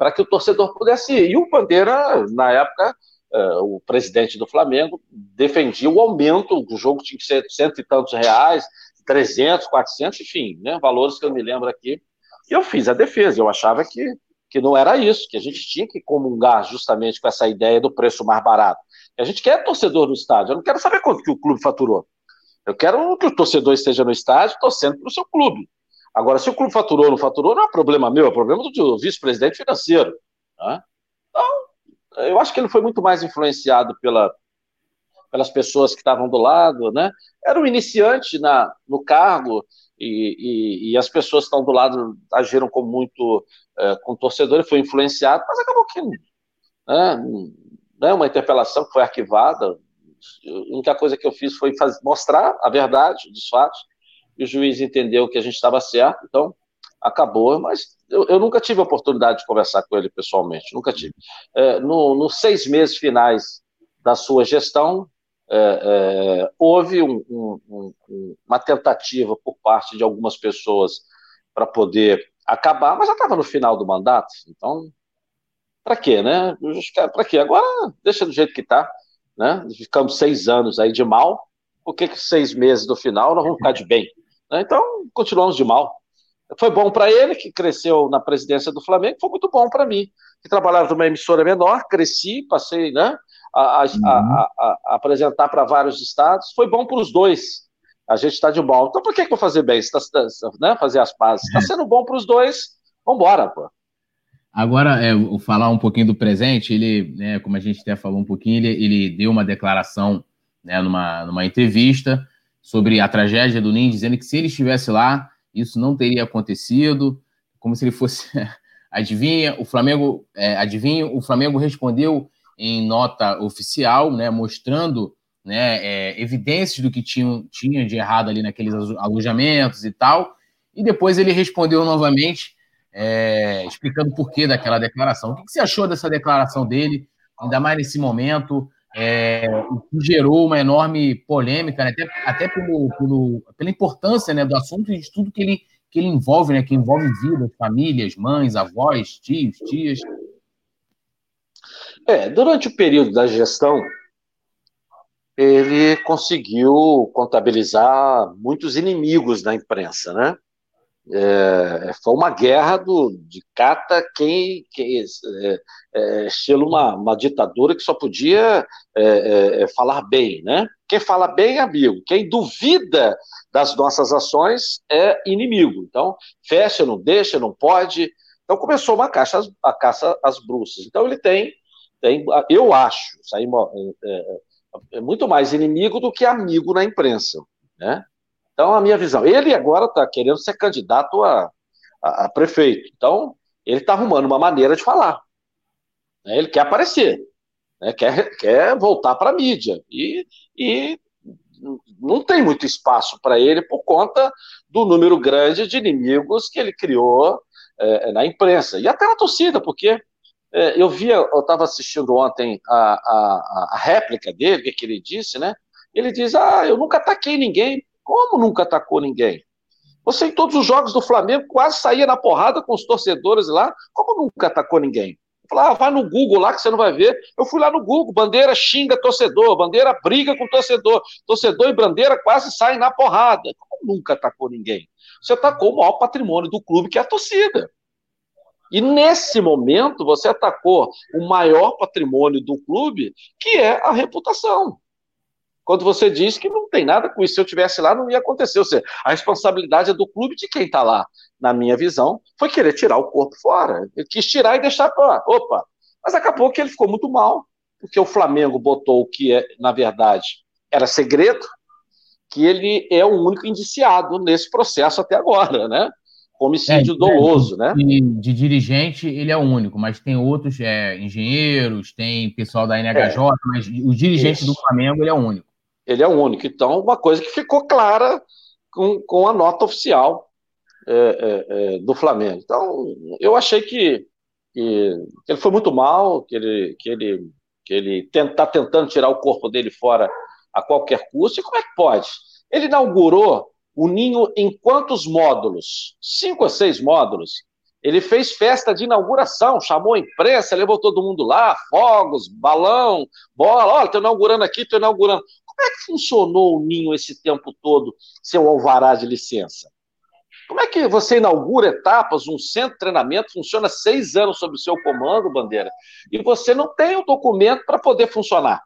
para que o torcedor pudesse ir. E o Bandeira, na época, uh, o presidente do Flamengo defendia o aumento, o jogo tinha que ser cento e tantos reais, 300, 400, enfim, né, valores que eu me lembro aqui. E eu fiz a defesa, eu achava que, que não era isso, que a gente tinha que comungar justamente com essa ideia do preço mais barato. A gente quer torcedor no estádio, eu não quero saber quanto que o clube faturou. Eu quero que o torcedor esteja no estádio torcendo para o seu clube. Agora, se o clube faturou ou não faturou, não é problema meu, é problema do vice-presidente financeiro. Tá? Então, eu acho que ele foi muito mais influenciado pela, pelas pessoas que estavam do lado, né? Era um iniciante na, no cargo e, e, e as pessoas que estão do lado agiram com muito é, com o torcedor, ele foi influenciado, mas acabou que né, né, uma interpelação que foi arquivada. A única coisa que eu fiz foi fazer, mostrar a verdade dos fatos e o juiz entendeu que a gente estava certo, então acabou, mas eu, eu, nunca tive a oportunidade de conversar com ele pessoalmente, nunca tive. É, no, nos seis meses finais da sua gestão, é, é, houve um, um, um, uma tentativa por parte de algumas pessoas para poder acabar, mas já estava no final do mandato, então, para quê, né? Para quê? Agora, deixa do jeito que está, né? Ficamos seis anos aí de mal, por que, que seis meses do final nós vamos ficar de bem? Né? Então, continuamos de mal. Foi bom para ele, que cresceu na presidência do Flamengo, foi muito bom para mim, que trabalhava numa emissora menor, cresci, passei né, a, a, uhum. a, a apresentar para vários estados, foi bom para os dois. A gente está de bom. Então por que, que eu vou fazer bem? Tá, tá, né, fazer as pazes. Está sendo bom para os dois, vamos embora, pô. Agora, é, vou falar um pouquinho do presente. Ele, né, como a gente até falou um pouquinho, ele, ele deu uma declaração né, numa, numa entrevista sobre a tragédia do Ninho, dizendo que se ele estivesse lá, isso não teria acontecido, como se ele fosse. *laughs* adivinha, o Flamengo, é, adivinha, o Flamengo respondeu em nota oficial, né, mostrando né, é, evidências do que tinha, tinha de errado ali naqueles alojamentos e tal, e depois ele respondeu novamente é, explicando o porquê daquela declaração. O que, você achou dessa declaração dele, ainda mais nesse momento, é, que gerou uma enorme polêmica, né? até, até pelo, pelo, pela importância né, do assunto e de tudo que ele, que ele envolve, né, que envolve vidas, famílias, mães, avós, tios, tias. É, durante o período da gestão, ele conseguiu contabilizar muitos inimigos na imprensa, né? É, foi uma guerra do, de cata quem, quem é, é, estilo uma, uma ditadura que só podia é, é, é, falar bem, né? Quem fala bem é amigo, quem duvida das nossas ações é inimigo. Então, fecha, não deixa, não pode. Então começou uma caça, a caça às bruxas. Então ele tem, tem eu acho, é, muito mais inimigo do que amigo na imprensa, né? Então, a minha visão, ele agora está querendo ser candidato a, a, a prefeito. Então, ele está arrumando uma maneira de falar. Né? Ele quer aparecer, né? quer, quer voltar para a mídia. E, e não tem muito espaço para ele por conta do número grande de inimigos que ele criou é, na imprensa. E até na torcida, porque é, eu via, eu estava assistindo ontem a, a, a réplica dele, que ele disse, né? Ele diz: Ah, eu nunca ataquei ninguém. Como nunca atacou ninguém? Você, em todos os jogos do Flamengo, quase saía na porrada com os torcedores lá. Como nunca atacou ninguém? Falava, ah, vai no Google lá que você não vai ver. Eu fui lá no Google, bandeira xinga torcedor, bandeira briga com torcedor. Torcedor e bandeira quase saem na porrada. Como nunca atacou ninguém? Você atacou o maior patrimônio do clube, que é a torcida. E nesse momento, você atacou o maior patrimônio do clube, que é a reputação quando você diz que não tem nada com isso. Se eu tivesse lá, não ia acontecer. Ou seja, a responsabilidade é do clube de quem está lá. Na minha visão, foi querer tirar o corpo fora. Ele quis tirar e deixar para. Opa! Mas acabou que ele ficou muito mal, porque o Flamengo botou o que, é, na verdade, era segredo, que ele é o único indiciado nesse processo até agora, né? Homicídio é, doloso, né? De, de, dirigente, ele é o único, mas tem outros é, engenheiros, tem pessoal da NHJ, é, mas o dirigente Isso. do Flamengo, ele é o único. Ele é o único. Então, uma coisa que ficou clara com, com a nota oficial é, é, é, do Flamengo. Então, eu achei que, que, ele foi muito mal, que ele que ele que ele está tentando tirar o corpo dele fora a qualquer custo. E como é que pode? Ele inaugurou o ninho em quantos módulos? Cinco ou seis módulos. Ele fez festa de inauguração, chamou a imprensa, levou todo mundo lá, fogos, balão, bola. Olha, estou inaugurando aqui, estou inaugurando. Como é que funcionou o ninho esse tempo todo sem o alvará de licença? Como é que você inaugura etapas, um centro de treinamento funciona seis anos sob o seu comando, Bandeira, e você não tem o documento para poder funcionar?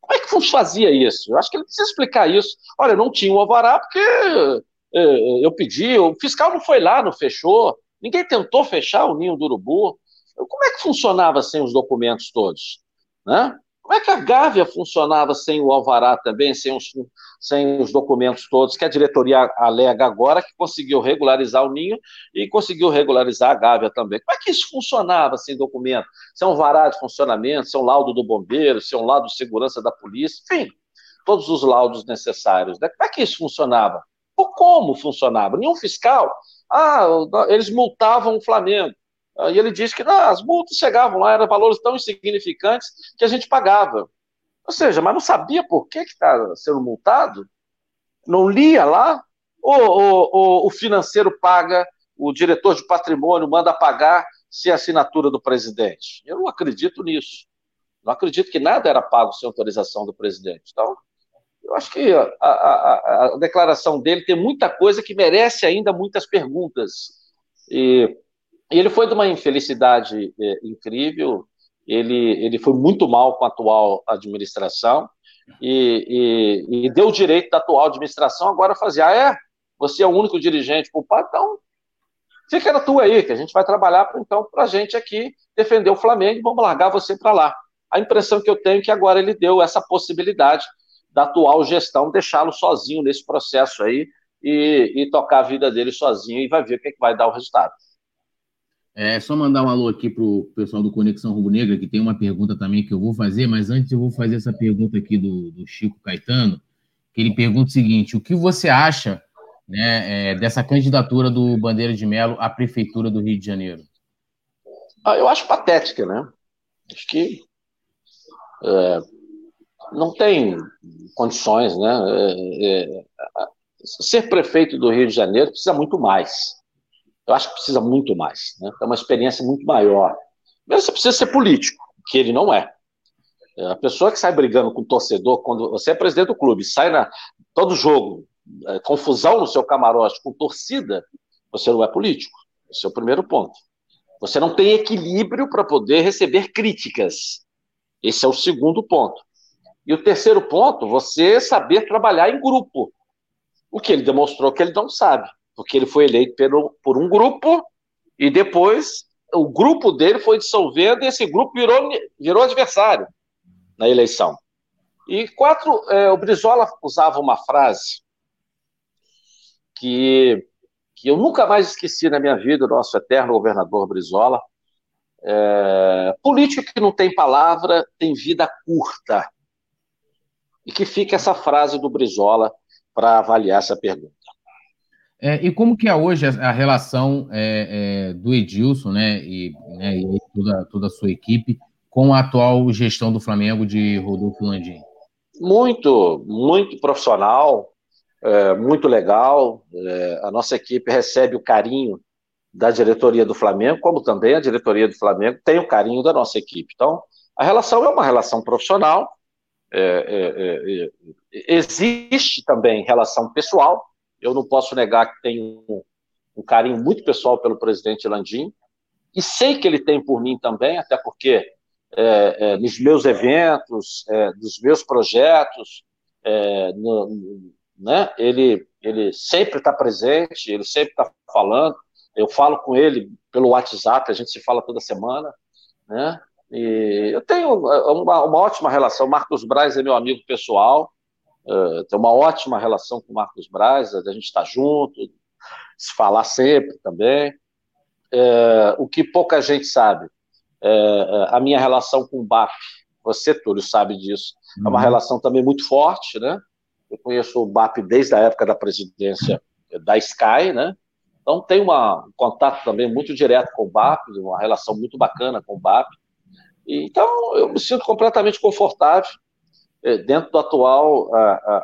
Como é que fazia isso? Eu acho que ele precisa explicar isso. Olha, não tinha o alvará porque é, eu pedi, o fiscal não foi lá, não fechou. Ninguém tentou fechar o ninho do urubu. Como é que funcionava sem os documentos todos? Né? Como é que a Gávea funcionava sem o alvará também, sem os, sem os documentos todos, que a diretoria alega agora que conseguiu regularizar o ninho e conseguiu regularizar a Gávea também. Como é que isso funcionava sem documento? Sem um vará de funcionamento, sem um laudo do bombeiro, sem um laudo de segurança da polícia, enfim, todos os laudos necessários. Né? Como é que isso funcionava? Ou como funcionava? Nenhum fiscal ah, eles multavam o Flamengo. E ele disse que não, as multas chegavam lá, eram valores tão insignificantes que a gente pagava. Ou seja, mas não sabia por que está sendo multado? Não lia lá? Ou, ou, ou, o financeiro paga, o diretor de patrimônio manda pagar sem assinatura do presidente? Eu não acredito nisso. Não acredito que nada era pago sem autorização do presidente. Então, eu acho que a, a, a, declaração dele tem muita coisa que merece ainda muitas perguntas. E, e ele foi de uma infelicidade é, incrível, ele, ele foi muito mal com a atual administração e, e, e deu o direito da atual administração agora fazer, ah, é? Você é o único dirigente culpado? Então, fica na tua aí, que a gente vai trabalhar então para a gente aqui defender o Flamengo e vamos largar você para lá. A impressão que eu tenho é que agora ele deu essa possibilidade da atual gestão deixá-lo sozinho nesse processo aí e, e, tocar a vida dele sozinho e vai ver o que, é que vai dar o resultado. É só mandar um alô aqui para o pessoal do Conexão Rubro Negra, que tem uma pergunta também que eu vou fazer, mas antes eu vou fazer essa pergunta aqui do, do Chico Caetano, que ele pergunta o seguinte: o que você acha né, é, dessa candidatura do Bandeira de Melo à Prefeitura do Rio de Janeiro? Ah, eu acho patética, né? Acho que é, não tem condições, né? É, é, ser prefeito do Rio de Janeiro precisa muito mais. Eu acho que precisa muito mais, né? É uma experiência muito maior. Mesmo você precisa ser político, que ele não é. é. A pessoa que sai brigando com o torcedor, quando você é presidente do clube, sai na todo jogo, é, confusão no seu camarote com torcida, você não é político. Esse é o primeiro ponto. Você não tem equilíbrio para poder receber críticas. Esse é o segundo ponto. E o terceiro ponto, você saber trabalhar em grupo. O que ele demonstrou que ele não sabe, porque ele foi eleito pelo, por um grupo e depois o grupo dele foi dissolvendo e esse grupo virou, virou adversário na eleição. E quatro, é, o Brizola usava uma frase que, que eu nunca mais esqueci na minha vida, o nosso eterno governador Brizola. É, político que não tem palavra tem vida curta e que fica essa frase do Brizola para avaliar essa pergunta. É, e como que é hoje a, relação é, é, do Edilson, né, e, né, e toda, toda a sua equipe com a atual gestão do Flamengo de Rodolfo Landim? Muito, muito profissional, é, muito legal. É, a nossa equipe recebe o carinho da diretoria do Flamengo, como também a diretoria do Flamengo tem o carinho da nossa equipe. Então, a relação é uma relação profissional, é, existe também relação pessoal. Eu não posso negar que tenho um, um carinho muito pessoal pelo presidente Landim, e sei que ele tem por mim também, até porque é, é, nos meus eventos, é, dos meus projetos, no, né, ele, ele sempre está presente, ele sempre está falando. Eu falo com ele pelo WhatsApp, a gente se fala toda semana, né? E eu tenho uma, uma ótima relação. Marcos Braz é meu amigo pessoal, uh, tenho uma ótima relação com o Marcos Braz, a gente está junto, se falar sempre também. Uh, o que pouca gente sabe, uh, a minha relação com o BAP, você, Túlio, sabe disso, uhum. é uma uhum. relação também muito forte, né? Eu conheço o BAP desde a época da presidência da Sky, né? Então tem uma, um contato também muito direto com o BAP, uma relação muito bacana com o BAP. Então, eu me sinto completamente confortável é, dentro da atual a,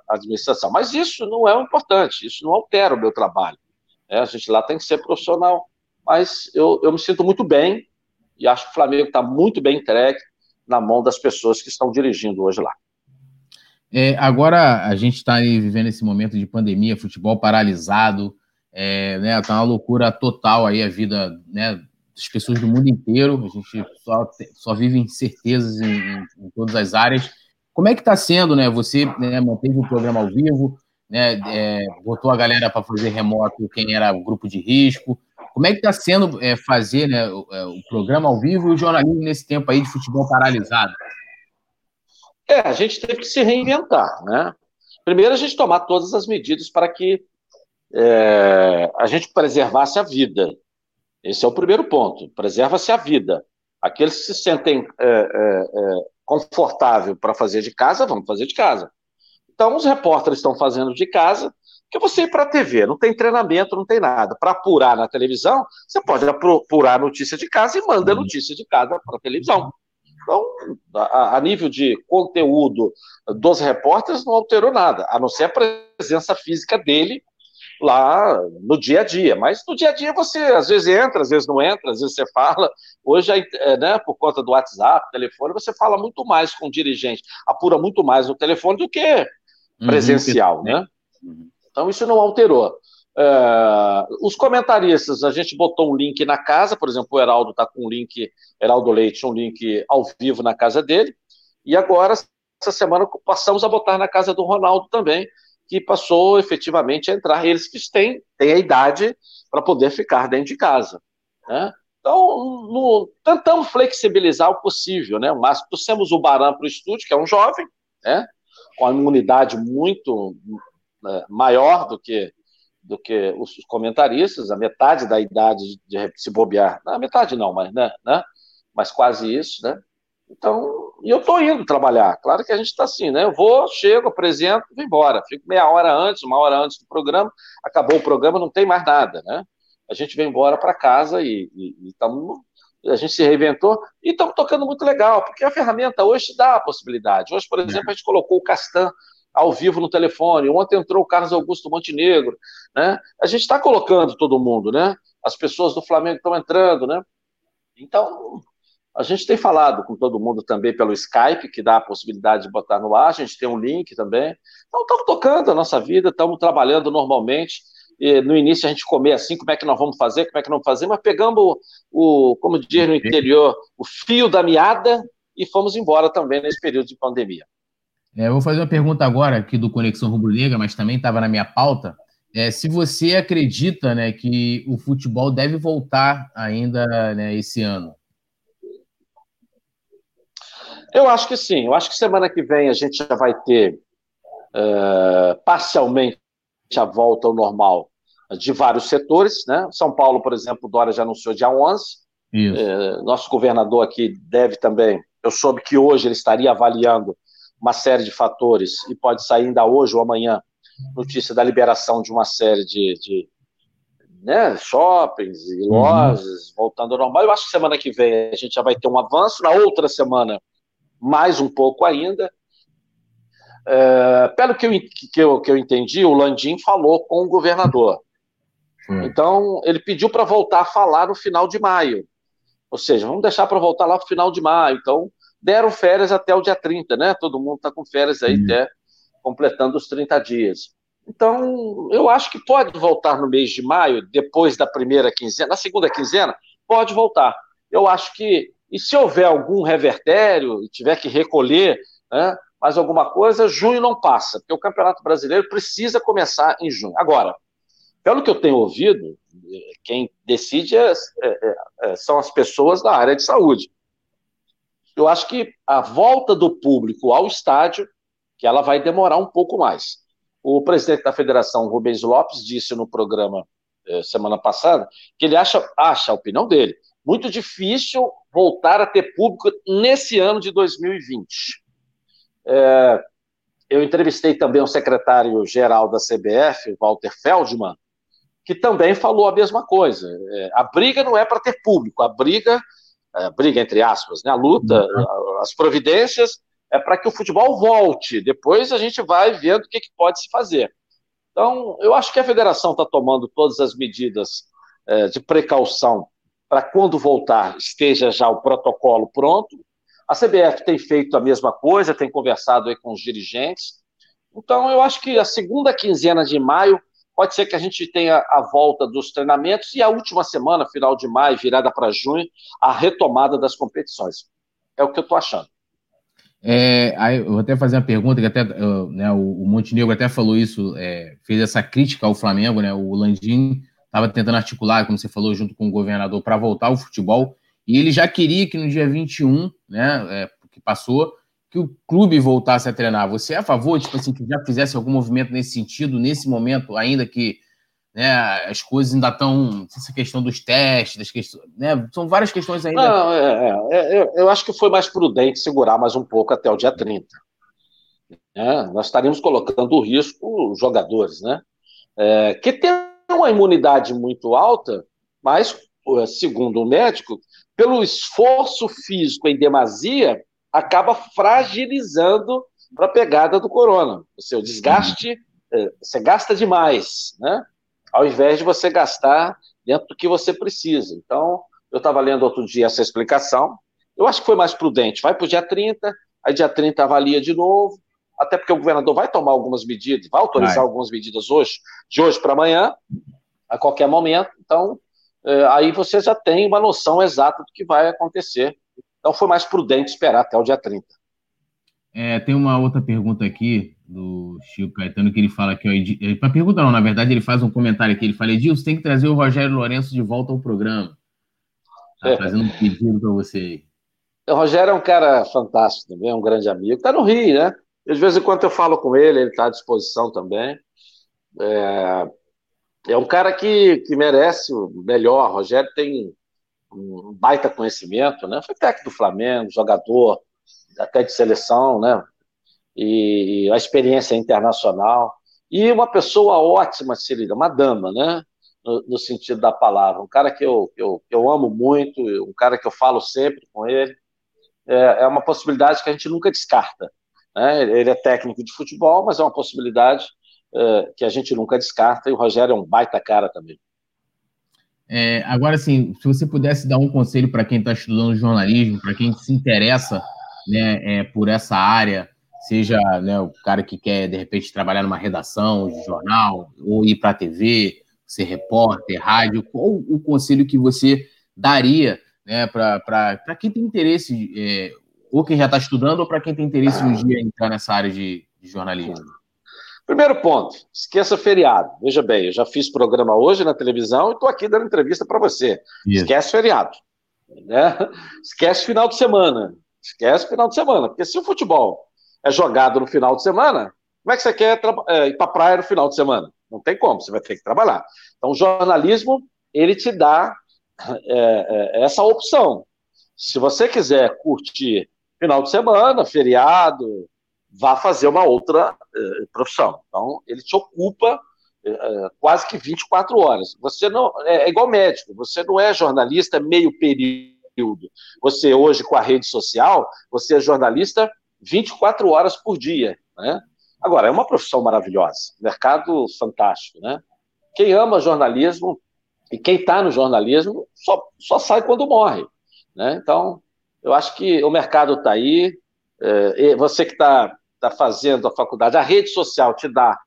a administração. Mas isso não é importante, isso não altera o meu trabalho. Né? A gente lá tem que ser profissional. Mas eu, eu me sinto muito bem e acho que o Flamengo está muito bem entregue na mão das pessoas que estão dirigindo hoje lá. É, agora a gente está vivendo esse momento de pandemia, futebol paralisado, é, né, tá uma loucura total aí a vida né, das pessoas do mundo inteiro, a gente só, só vive incertezas em, em, em todas as áreas. Como é que está sendo, né? Você né, manteve o programa ao vivo, né, é, botou a galera para fazer remoto quem era grupo de risco. Como é que está sendo é, fazer né, o, é, o, programa ao vivo e o jornalismo nesse tempo aí de futebol paralisado? É, a gente teve que se reinventar, né? Primeiro, a gente tomar todas as medidas para que é, a gente preservasse a vida. Esse é o primeiro ponto. Preserva-se a vida. Aqueles que se sentem é, é, é confortável para fazer de casa, vamos fazer de casa. Então, os repórteres estão fazendo de casa, que você ir para a TV, não tem treinamento, não tem nada. Para apurar na televisão, você pode apurar a notícia de casa e manda a uhum. notícia de casa para a televisão. Então, a, a, nível de conteúdo dos repórteres, não alterou nada, a não ser a presença física dele lá no dia a dia. Mas no dia a dia você às vezes entra, às vezes não entra, às vezes você fala. Hoje, é, né, por conta do WhatsApp, telefone, você fala muito mais com o dirigente, apura muito mais no telefone do que uhum. presencial, né? Uhum. Então isso não alterou. É, os comentaristas, a gente botou um link na casa, por exemplo, o Heraldo está com um link, Heraldo Leite, um link ao vivo na casa dele, e agora, essa semana, passamos a botar na casa do Ronaldo também, que passou efetivamente a entrar. Eles que têm, têm a idade para poder ficar dentro de casa. Né? Então, no, tentamos flexibilizar o possível, né? Mas trouxemos o Baran para o estúdio, que é um jovem, né? Com a imunidade muito né, maior do que do que os comentaristas, a metade da idade de se bobear, não, metade não, mas, né, né, mas quase isso, né? Então, e eu estou indo trabalhar. Claro que a gente está assim, né? Eu vou, chego, apresento, vou embora. Fico meia hora antes, uma hora antes do programa, acabou o programa, não tem mais nada, né? A gente vem embora para casa e, e, e tamo, a gente se reinventou e estamos tocando muito legal, porque a ferramenta hoje dá a possibilidade. Hoje, por é. exemplo, a gente colocou o Castan ao vivo no telefone. Ontem entrou o Carlos Augusto Montenegro, né? A gente está colocando todo mundo, né? As pessoas do Flamengo estão entrando, né? Então, a gente tem falado com todo mundo também pelo Skype, que dá a possibilidade de botar no ar, a gente tem um link também. Então, estamos tocando a nossa vida, estamos trabalhando normalmente. E no início a gente comer assim, como é que nós vamos fazer, como é que não fazer, mas pegamos o, o, como diz no interior, o fio da meada e fomos embora também nesse período de pandemia. É, eu vou fazer uma pergunta agora aqui do Conexão Rubro Negra, mas também estava na minha pauta. É, se você acredita né, que o futebol deve voltar ainda né, esse ano. Eu acho que sim. Eu acho que semana que vem a gente já vai ter uh, parcialmente a volta ao normal de vários setores. Né? São Paulo, por exemplo, o Dória já anunciou dia 11. Uh, nosso governador aqui deve também. Eu soube que hoje ele estaria avaliando uma série de fatores e pode sair ainda hoje ou amanhã notícia da liberação de uma série de, de né, shoppings e uhum. lojas uhum. voltando ao normal. Eu acho que semana que vem a gente já vai ter um avanço, na outra semana mais um pouco ainda. É, pelo que eu, que, eu, que eu entendi, o Landim falou com o governador. Uhum. Então, ele pediu para voltar a falar no final de maio. Ou seja, vamos deixar para voltar lá no final de maio. Então, deram férias até o dia 30, né? Todo mundo está com férias aí uhum. até completando os 30 dias. Então, eu acho que pode voltar no mês de maio, depois da primeira quinzena, na segunda quinzena, pode voltar. Eu acho que, e se houver algum revertério, e tiver que recolher né, mais alguma coisa, junho não passa, porque o Campeonato Brasileiro precisa começar em junho. Agora, pelo que eu tenho ouvido, quem decide é, é, é, são as pessoas da área de saúde eu acho que a volta do público ao estádio, que ela vai demorar um pouco mais. O presidente da federação, Rubens Lopes, disse no programa eh, semana passada que ele acha, acha, a opinião dele, muito difícil voltar a ter público nesse ano de 2020. É, eu entrevistei também o secretário-geral da CBF, Walter Feldman, que também falou a mesma coisa. É, a briga não é para ter público, a briga é, briga entre aspas, né? a luta, uhum. as providências é para que o futebol volte. Depois a gente vai vendo o que, que pode se fazer. Então, eu acho que a federação está tomando todas as medidas é, de precaução para quando voltar esteja já o protocolo pronto. A CBF tem feito a mesma coisa, tem conversado aí com os dirigentes. Então, eu acho que a segunda quinzena de maio Pode ser que a gente tenha a volta dos treinamentos e a última semana, final de maio, virada para junho, a retomada das competições. É o que eu estou achando. É, aí eu vou até fazer uma pergunta que até né, o, Montenegro até falou isso, é, fez essa crítica ao Flamengo, né? O Landim estava tentando articular, como você falou, junto com o governador, para voltar ao futebol, e ele já queria que no dia 21, né, é, que passou, que o clube voltasse a treinar. Você é a favor, tipo assim, que já fizesse algum movimento nesse sentido, nesse momento, ainda que né, as coisas ainda estão. Essa questão dos testes, das questões. Né, são várias questões ainda. Não, é, é, é, eu acho que foi mais prudente segurar mais um pouco até o dia 30. É, nós estaríamos colocando o risco os jogadores, né? É, que tem uma imunidade muito alta, mas, segundo o médico, pelo esforço físico em demasia, acaba fragilizando para a pegada do corona. O seu desgaste, é, você gasta demais, né? Ao invés de você gastar dentro do que você precisa. Então, eu estava lendo outro dia essa explicação. Eu acho que foi mais prudente. Vai para o dia 30, aí dia 30 avalia de novo, até porque o governador vai tomar algumas medidas, vai autorizar vai. algumas medidas hoje, de hoje para amanhã, a qualquer momento. Então, é, aí você já tem uma noção exata do que vai acontecer. Então, foi mais prudente esperar até o dia 30. É, tem uma outra pergunta aqui do Chico Caetano que ele fala que para pergunta não, na verdade ele faz um comentário aqui, ele fala Edilson, tem que trazer o Rogério Lourenço de volta ao programa. Tá é. fazendo um pedido para você aí. O Rogério é um cara fantástico também, é um grande amigo. Está no Rio, né? De vez em quando eu falo com ele, ele está à disposição também. É, é um cara que, que merece o melhor. O Rogério tem um baita conhecimento, né? Foi técnico do Flamengo, jogador até de seleção, né? E a experiência internacional. E uma pessoa ótima, Cirida, uma dama, né? No, no, sentido da palavra. Um cara que eu, eu, eu amo muito, um cara que eu falo sempre com ele é, é uma possibilidade que a gente nunca descarta. Né? Ele é técnico de futebol, mas é uma possibilidade é, que a gente nunca descarta, e o Rogério é um baita cara também. É, agora, assim, se você pudesse dar um conselho para quem está estudando jornalismo, para quem se interessa né, é, por essa área, seja né, o cara que quer, de repente, trabalhar numa redação de jornal, ou ir para a TV, ser repórter, rádio, qual o conselho que você daria né, para quem tem interesse, é, ou quem já está estudando, ou para quem tem interesse um dia em entrar nessa área de, de jornalismo? Primeiro ponto, esqueça feriado. Veja bem, eu já fiz programa hoje na televisão e estou aqui dando entrevista para você. Isso. Esquece feriado. Né? Esquece final de semana. Esquece final de semana. Porque se o futebol é jogado no final de semana, como é que você quer é, ir para a praia no final de semana? Não tem como, você vai ter que trabalhar. Então, o jornalismo, ele te dá é, é, essa opção. Se você quiser curtir final de semana, feriado, vá fazer uma outra é, profissão. Então, ele te ocupa é, quase que 24 horas. Você não é, é, igual médico, você não é jornalista meio período. Você hoje com a rede social, você é jornalista 24 horas por dia, né? Agora, é uma profissão maravilhosa, mercado fantástico, né? Quem ama jornalismo e quem está no jornalismo só, só sai quando morre. Né? Então, eu acho que o mercado está aí. É, você que está tá fazendo a faculdade, a rede social te dá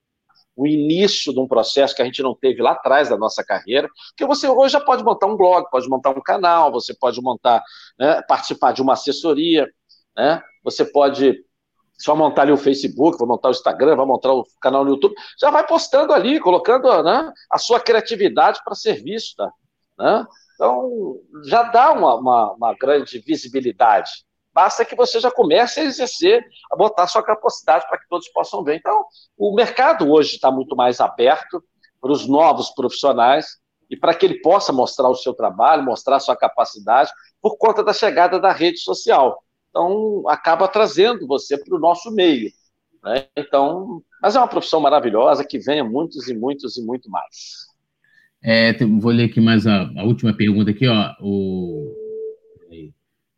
o início de um processo que a gente não teve lá atrás da nossa carreira, porque você hoje já pode montar um blog, pode montar um canal, você pode montar, né, participar de uma assessoria, né, você pode só montar ali o Facebook, vai montar o Instagram, vai montar o canal no YouTube, já vai postando ali, colocando né, a sua criatividade para ser vista. Né? Então, já dá uma, uma, uma, grande visibilidade. Basta que você já comece a exercer, a botar sua capacidade para que todos possam ver. Então, o mercado hoje está muito mais aberto para os novos profissionais e para que ele possa mostrar o seu trabalho, mostrar sua capacidade, por conta da chegada da rede social. Então, acaba trazendo você para o nosso meio. Né? Então, mas é uma profissão maravilhosa que venha muitos e muitos e muito mais. É, vou ler aqui mais a, a, última pergunta aqui, ó. O,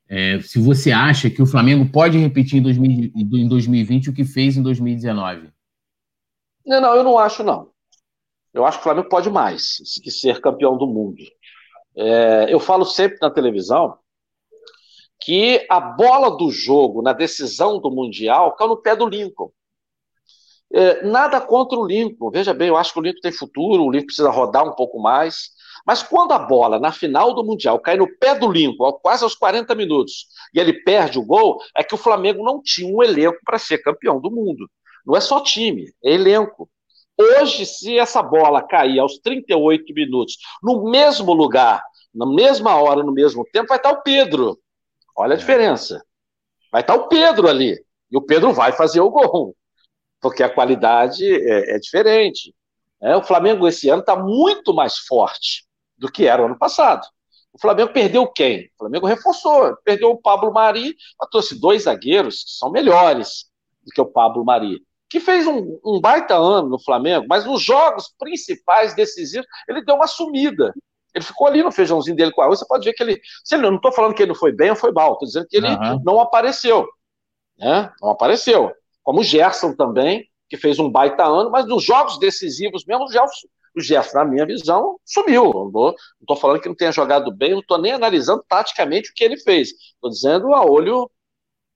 é, se você acha que o Flamengo pode repetir em, 2000, em 2020 o que fez em 2019? Não, não, eu não acho, não. Eu acho que o Flamengo pode mais que ser campeão do mundo. É, eu falo sempre na televisão que a bola do jogo na decisão do Mundial caiu no pé do Lincoln. É, nada contra o Lincoln. Veja bem, eu acho que o Lincoln tem futuro, o Lincoln precisa rodar um pouco mais. Mas quando a bola, na final do Mundial, cai no pé do Lincoln, quase aos 40 minutos, e ele perde o gol, é que o Flamengo não tinha um elenco para ser campeão do mundo. Não é só time, é elenco. Hoje, se essa bola cair aos 38 minutos, no mesmo lugar, na mesma hora, no mesmo tempo, vai estar o Pedro. Olha a é. diferença. Vai estar o Pedro ali. E o Pedro vai fazer o gol. Porque a qualidade é, é diferente. É, o Flamengo esse ano está muito mais forte do que era o ano passado. O Flamengo perdeu quem? O Flamengo reforçou. Perdeu o Pablo Mari, mas trouxe dois zagueiros que são melhores do que o Pablo Mari. Que fez um, um baita ano no Flamengo, mas nos jogos principais decisivos, ele deu uma sumida. Ele ficou ali no feijãozinho dele com a. Você pode ver que ele. Se ele não estou falando que ele não foi bem ou foi mal, estou dizendo que ele uhum. não apareceu. Né? Não apareceu. Como o Gerson também, que fez um baita ano, mas nos jogos decisivos mesmo, o Gerson, o Gerson, na minha visão, sumiu. Não estou falando que não tenha jogado bem, não estou nem analisando taticamente o que ele fez. Estou dizendo a olho,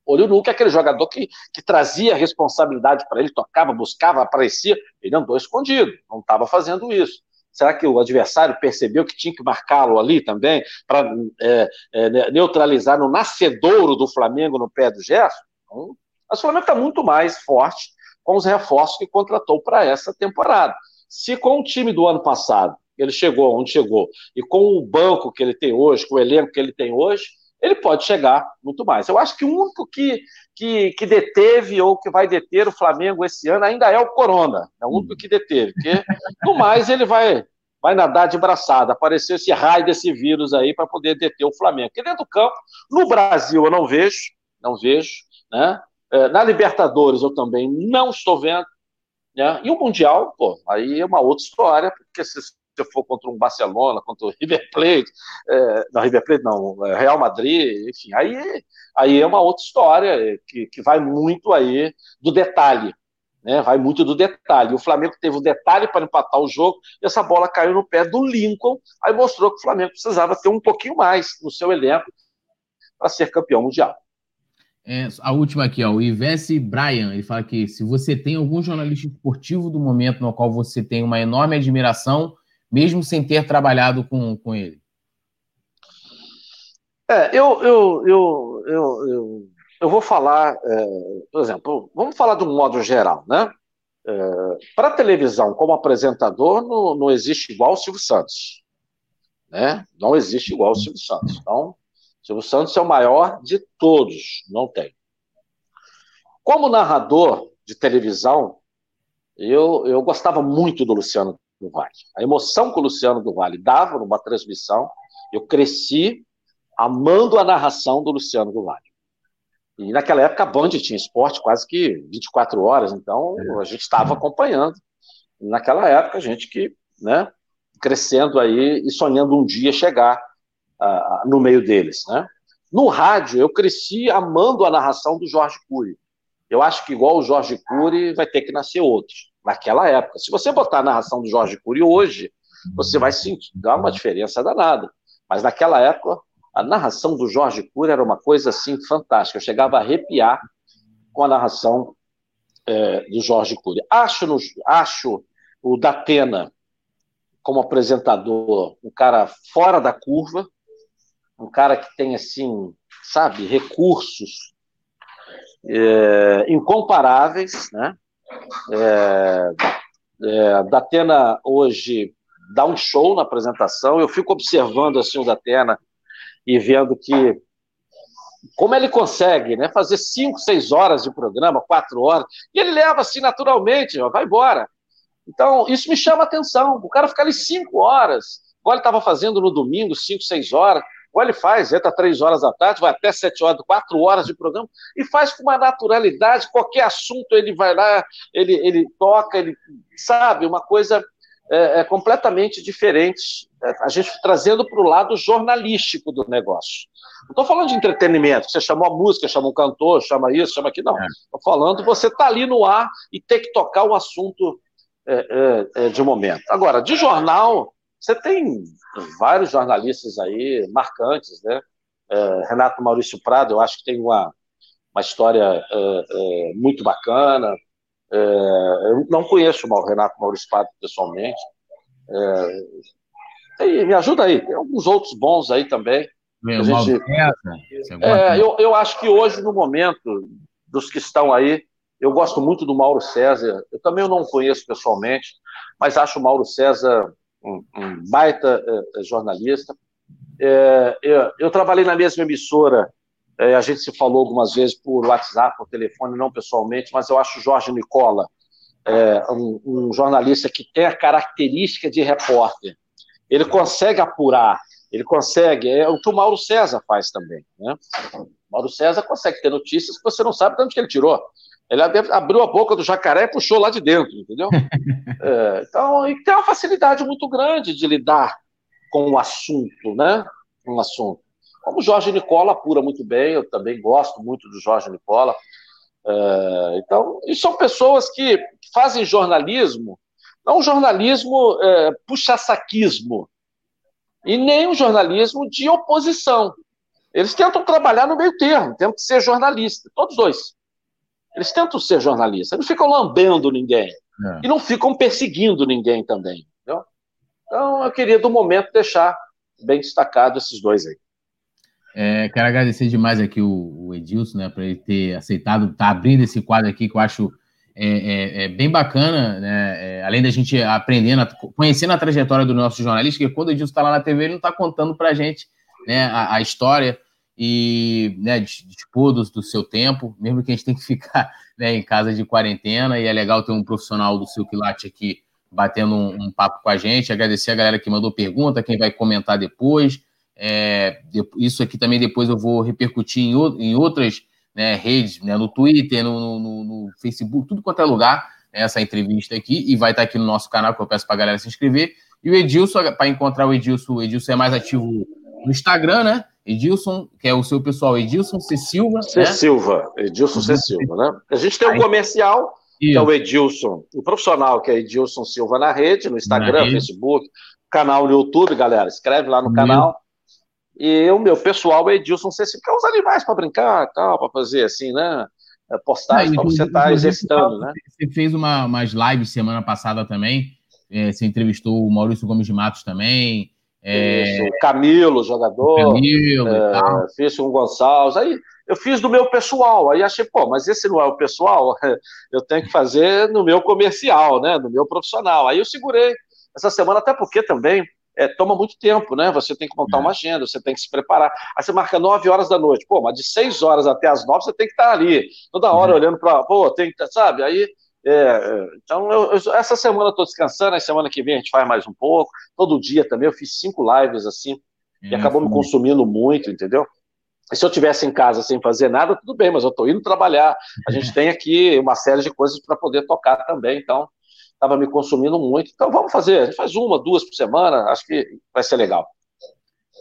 olho nu, que é aquele jogador que, que trazia responsabilidade para ele, tocava, buscava, aparecia. Ele andou escondido, não estava fazendo isso. Será que o adversário percebeu que tinha que marcá-lo ali também, para é, é, neutralizar no nascedouro do Flamengo no pé do Gerson? Então, o Flamengo está muito mais forte com os reforços que contratou para essa temporada. Se com o time do ano passado ele chegou onde chegou, e com o banco que ele tem hoje, com o elenco que ele tem hoje, ele pode chegar muito mais. Eu acho que o único que, que, que deteve ou que vai deter o Flamengo esse ano ainda é o Corona. É o único que deteve, porque no mais ele vai, vai nadar de braçada. Apareceu esse raio desse vírus aí para poder deter o Flamengo. Porque dentro do campo, no Brasil eu não vejo, não vejo, né? É, na Libertadores eu também não estou vendo. Né? E o Mundial, pô, aí é uma outra história, porque se você for contra um Barcelona, contra o River Plate, é, não, River Plate não, é, Real Madrid, enfim, aí, aí é uma outra história que, que vai muito aí do detalhe, né? Vai muito do detalhe. O Flamengo teve o detalhe para empatar o jogo e essa bola caiu no pé do Lincoln, aí mostrou que o Flamengo precisava ter um pouquinho mais no seu elenco para ser campeão mundial. É, a última aqui, ó, o Ivesse Brian, ele fala que se você tem algum jornalista esportivo do momento no qual você tem uma enorme admiração, mesmo sem ter trabalhado com, com ele? É, eu, eu, eu, eu, eu, eu vou falar, é, por exemplo, vamos falar de um modo geral, né? É, Para televisão, como apresentador, não, não existe igual o Silvio Santos. Né? Não existe igual o Silvio Santos. Então, Silvio Santos é o maior de todos, não tem. Como narrador de televisão, eu, eu gostava muito do Luciano do Vale. A emoção que o Luciano do Vale dava numa transmissão, eu cresci amando a narração do Luciano do Vale. E naquela época a Band tinha esporte quase que 24 horas, então a gente estava acompanhando. E naquela época a gente que, né, crescendo aí e sonhando um dia chegar no meio deles, né? No rádio eu cresci amando a narração do Jorge Cury. Eu acho que igual o Jorge Cury vai ter que nascer outros naquela época. Se você botar a narração do Jorge Cury hoje, você vai sentir, dá uma diferença danada. Mas naquela época, a narração do Jorge Cury era uma coisa assim fantástica. Eu chegava a arrepiar com a narração é, do Jorge Cury. Acho, no, acho o Datena como apresentador um cara fora da curva, um cara que tem assim, sabe, recursos é, incomparáveis, né? É, é, Datena hoje dá um show na apresentação. Eu fico observando assim o Datena e vendo que como ele consegue, né, fazer cinco, seis horas de programa, quatro horas, e ele leva assim naturalmente, ó, vai embora. Então isso me chama atenção. O cara fica ali cinco horas, igual ele estava fazendo no domingo, cinco, seis horas. Ou ele faz, entra três horas da tarde, vai até sete horas, quatro horas de programa, e faz com uma naturalidade, qualquer assunto ele vai lá, ele, ele toca, ele sabe, uma coisa é, é completamente diferente, é, a gente trazendo para o lado jornalístico do negócio. Não estou falando de entretenimento, você chamou a música, chama um cantor, chama isso, chama aquilo, não. Estou é. falando você está ali no ar e ter que tocar o assunto é, é, é, de momento. Agora, de jornal, você tem vários jornalistas aí marcantes, né? É, Renato Maurício Prado, eu acho que tem uma, uma história é, é, muito bacana. Eu não conheço o Renato Maurício Prado pessoalmente. É, me ajuda aí, tem alguns outros bons aí também. Meu, gente, é, eu, eu acho que hoje, no momento, dos que estão aí, eu gosto muito do Mauro César. Eu também não conheço pessoalmente, mas acho o Mauro César um, baita é, jornalista. É, eu, eu, trabalhei na mesma emissora, é, a gente se falou algumas vezes por WhatsApp, por telefone, não pessoalmente, mas eu acho Jorge Nicola um, um jornalista que tem a característica de repórter. Ele consegue apurar, ele consegue, é o que o Mauro César faz também. Né? Mauro César consegue ter notícias que você não sabe de onde que ele tirou. Ele abriu a boca do jacaré e puxou lá de dentro, entendeu? *laughs* é, então, e tem uma facilidade muito grande de lidar com o assunto, né? O assunto. Como o Jorge Nicola apura muito bem, eu também gosto muito do Jorge Nicola. É, então, e são pessoas que fazem jornalismo, não um jornalismo é, puxa-saquismo, e nem um jornalismo de oposição. Eles tentam trabalhar no meio termo, tentam ser jornalista, todos dois. Eles tentam ser jornalistas, eles não ficam lambendo ninguém. É. E não ficam perseguindo ninguém também. Entendeu? Então, eu queria, do momento, deixar bem destacado esses dois aí. É, quero agradecer demais aqui o, o Edilson, né, por ele ter aceitado, tá abrindo esse quadro aqui que eu acho é, é, é bem bacana, né? É, além da gente aprendendo, conhecendo a trajetória do nosso jornalista, que quando o Edilson está lá na TV, ele não está contando para a gente né, a, a, história e né, dispor do, seu tempo, mesmo que a gente tenha que ficar *laughs* né, em casa de quarentena, e é legal ter um profissional do seu quilate aqui batendo um, um, papo com a gente, agradecer a galera que mandou pergunta, quem vai comentar depois, é, isso aqui também depois eu vou repercutir em, em outras né, redes, né, no Twitter, no, no, no, Facebook, tudo quanto é lugar, né, essa entrevista aqui, e vai estar aqui no nosso canal, que eu peço para a galera se inscrever. E o Edilson, para encontrar o Edilson, o Edilson é mais ativo no Instagram, né? Edilson, que é o seu pessoal, Edilson C. Silva. C. Né? Silva, Edilson C. Silva, né? A gente tem um comercial, Isso. que é o Edilson, o profissional, que é Edilson Silva na rede, no Instagram, na Facebook, canal no YouTube, galera. Escreve lá no canal. E o meu pessoal é Edilson C. Silva, que é os animais para brincar, tal, para fazer assim, né? É, postagem para você estar tá exercitando, né? Você fez uma, umas lives semana passada também. É, você entrevistou o Maurício Gomes de Matos também. É... Isso, Camilo, jogador. Camilo é, Fiz com o Gonçalves. Aí eu fiz do meu pessoal. Aí achei, pô, mas esse não é o pessoal, *laughs* eu tenho que fazer no meu comercial, né? No meu profissional. Aí eu segurei essa semana, até porque também é, toma muito tempo, né? Você tem que montar é. uma agenda, você tem que se preparar. Aí você marca 9 horas da noite. Pô, mas de 6 horas até as 9 você tem que estar ali, toda hora é. olhando para. Pô, tem que. Sabe? Aí é, é, então, eu, eu, essa semana eu estou descansando, a semana que vem a gente faz mais um pouco. Todo dia também, eu fiz cinco lives assim, e acabou me consumindo muito, entendeu? E se eu tivesse em casa sem fazer nada, tudo bem, mas eu estou indo trabalhar. A gente *laughs* tem aqui uma série de coisas para poder tocar também, então estava me consumindo muito. Então vamos fazer, a gente faz uma, duas por semana, acho que vai ser legal.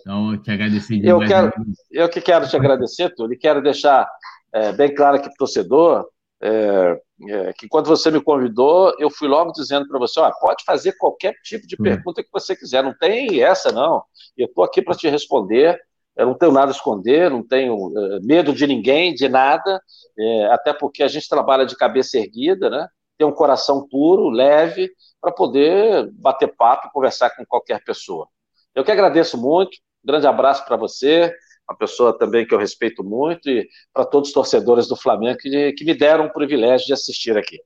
Então, eu te agradecer Eu, quero, eu que quero te agradecer, Túlio, e quero deixar é, bem claro aqui para o torcedor é, é, que quando você me convidou, eu fui logo dizendo para você, ó, pode fazer qualquer tipo de hum. pergunta que você quiser, não tem essa não, eu estou aqui para te responder, eu não tenho nada a esconder, não tenho uh, medo de ninguém, de nada, é, até porque a gente trabalha de cabeça erguida, né? Tem um coração puro, leve, para poder bater papo e conversar com qualquer pessoa. Eu que agradeço muito, um grande abraço para você, uma pessoa também que eu respeito muito, e para todos os torcedores do Flamengo que, que me deram o privilégio de assistir aqui.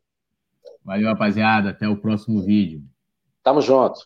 Valeu, rapaziada. Até o próximo vídeo. Tamo junto.